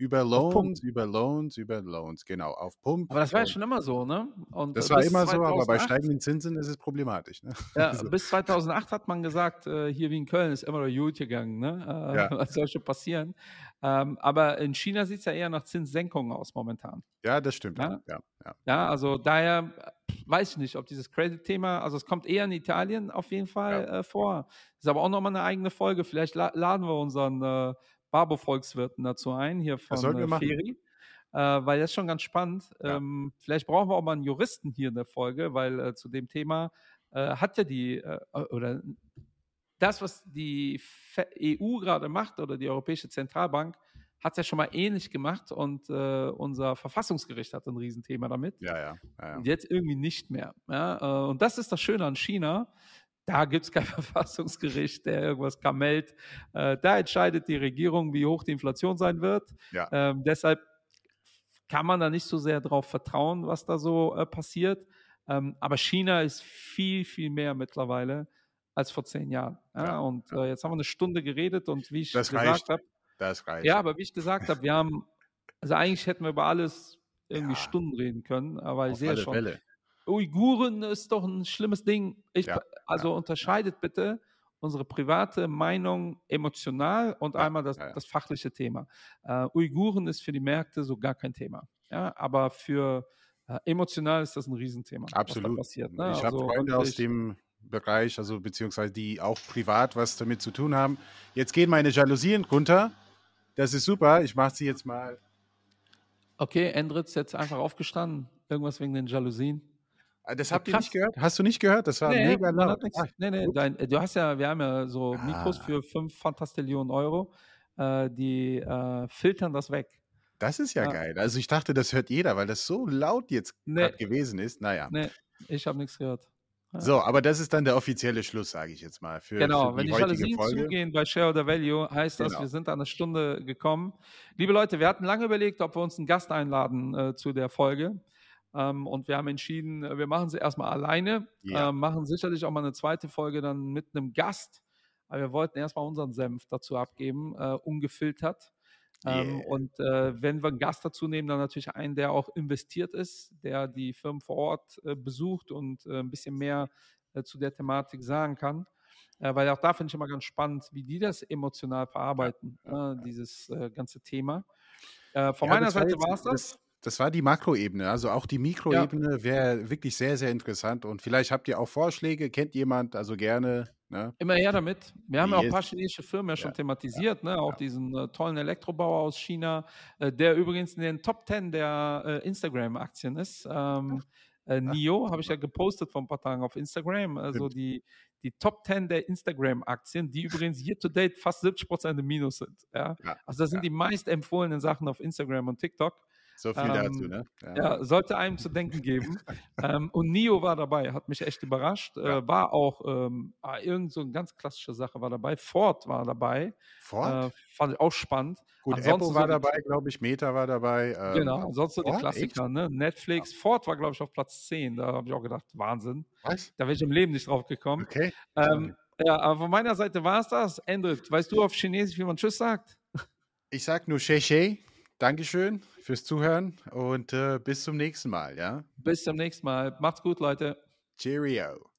über Loans, über Loans, über Loans, genau, auf Pump. Aber das war ja schon immer so, ne? Und das war immer 2008, so, aber bei steigenden Zinsen ist es problematisch. Ne? Ja, also. bis 2008 hat man gesagt, äh, hier wie in Köln ist immer noch gut gegangen, ne? Äh, ja. Was soll schon passieren? Ähm, aber in China sieht es ja eher nach Zinssenkungen aus momentan. Ja, das stimmt. Ja, ja, ja. ja also daher weiß ich nicht, ob dieses Credit-Thema, also es kommt eher in Italien auf jeden Fall ja. äh, vor. Ist aber auch nochmal eine eigene Folge. Vielleicht la laden wir unseren äh, Barbo-Volkswirten dazu ein, hier von äh, Feri. Äh, weil das ist schon ganz spannend. Ja. Ähm, vielleicht brauchen wir auch mal einen Juristen hier in der Folge, weil äh, zu dem Thema äh, hat ja die, äh, oder das, was die EU gerade macht oder die Europäische Zentralbank, hat es ja schon mal ähnlich gemacht und äh, unser Verfassungsgericht hat ein Riesenthema damit. Ja, ja. ja, ja. Und jetzt irgendwie nicht mehr. Ja? und das ist das Schöne an China da gibt es kein Verfassungsgericht, der irgendwas kamelt. Äh, da entscheidet die Regierung, wie hoch die Inflation sein wird. Ja. Ähm, deshalb kann man da nicht so sehr darauf vertrauen, was da so äh, passiert. Ähm, aber China ist viel, viel mehr mittlerweile als vor zehn Jahren. Ja? Ja, und äh, jetzt haben wir eine Stunde geredet und wie ich das gesagt habe. Das reicht. Ja, aber wie ich gesagt habe, wir haben, also eigentlich hätten wir über alles irgendwie ja. Stunden reden können, aber ich sehe schon. Welle. Uiguren ist doch ein schlimmes Ding. Ich, ja, also ja. unterscheidet bitte unsere private Meinung emotional und ja, einmal das, das, fachliche Thema. Uh, Uiguren ist für die Märkte so gar kein Thema. Ja, aber für uh, emotional ist das ein Riesenthema. Absolut. Passiert, ne? Ich also, habe Freunde aus dem Bereich, also beziehungsweise die auch privat was damit zu tun haben. Jetzt gehen meine Jalousien runter. Das ist super. Ich mache sie jetzt mal. Okay, Endritz jetzt einfach aufgestanden. Irgendwas wegen den Jalousien. Ah, das habt ihr nicht gehört? Hast du nicht gehört? Das war nee, mega laut. Ach, nee, nee, dein, du hast ja, wir haben ja so ah. Mikros für 5 Fantastillionen Euro, äh, die äh, filtern das weg. Das ist ja, ja, geil. Also ich dachte, das hört jeder, weil das so laut jetzt nee. gewesen ist. Naja. Nee, ich habe nichts gehört. Ja. So, aber das ist dann der offizielle Schluss, sage ich jetzt mal. Für, genau, für wenn die Jalousien zugehen bei Shareholder Value, heißt das, genau. wir sind an eine Stunde gekommen. Liebe Leute, wir hatten lange überlegt, ob wir uns einen Gast einladen äh, zu der Folge. Ähm, und wir haben entschieden, äh, wir machen sie erstmal alleine, ja. äh, machen sicherlich auch mal eine zweite Folge dann mit einem Gast. Aber wir wollten erstmal unseren Senf dazu abgeben, äh, ungefiltert. Ähm, yeah. Und äh, wenn wir einen Gast dazu nehmen, dann natürlich einen, der auch investiert ist, der die Firmen vor Ort äh, besucht und äh, ein bisschen mehr zu der Thematik sagen kann. weil auch da finde ich immer ganz spannend, wie die das emotional verarbeiten, ja, ja, dieses ganze Thema. von meiner Seite war es das das war die Makroebene. Also auch die Mikroebene ja. wäre wirklich sehr, sehr interessant. Und vielleicht habt ihr auch Vorschläge, kennt jemand, also gerne. Ne? Immer her damit. Wir haben ja auch ein paar chinesische Firmen ja schon ja. thematisiert, ne? auch diesen äh, tollen Elektrobauer aus China, äh, der übrigens in den Top 10 der äh, Instagram-Aktien ist. Ähm, äh, NIO habe ich ja gepostet vor ein paar Tagen auf Instagram. Also die, die Top 10 der Instagram-Aktien, die übrigens year to date fast 70 Prozent im Minus sind. Ja? Also das sind die meist empfohlenen Sachen auf Instagram und TikTok. So viel ähm, dazu, ne? Ja. ja. sollte einem zu denken geben. ähm, und Nio war dabei, hat mich echt überrascht. Ja. Äh, war auch ähm, ah, irgend so eine ganz klassische Sache war dabei. Ford war dabei. Ford? Äh, fand ich auch spannend. Gut, ansonsten Apple war so dabei, glaube ich, Meta war dabei. Ähm, genau, ansonsten so die Klassiker, ne? Netflix. Ford war, glaube ich, auf Platz 10. Da habe ich auch gedacht, Wahnsinn. Was? Da wäre ich im Leben nicht drauf gekommen. Okay. Ähm, ja, aber von meiner Seite war es das. Endrit, weißt du auf Chinesisch, wie man Tschüss sagt? Ich sag nur Shei Dankeschön fürs Zuhören und äh, bis zum nächsten Mal, ja? Bis zum nächsten Mal. Macht's gut, Leute. Cheerio.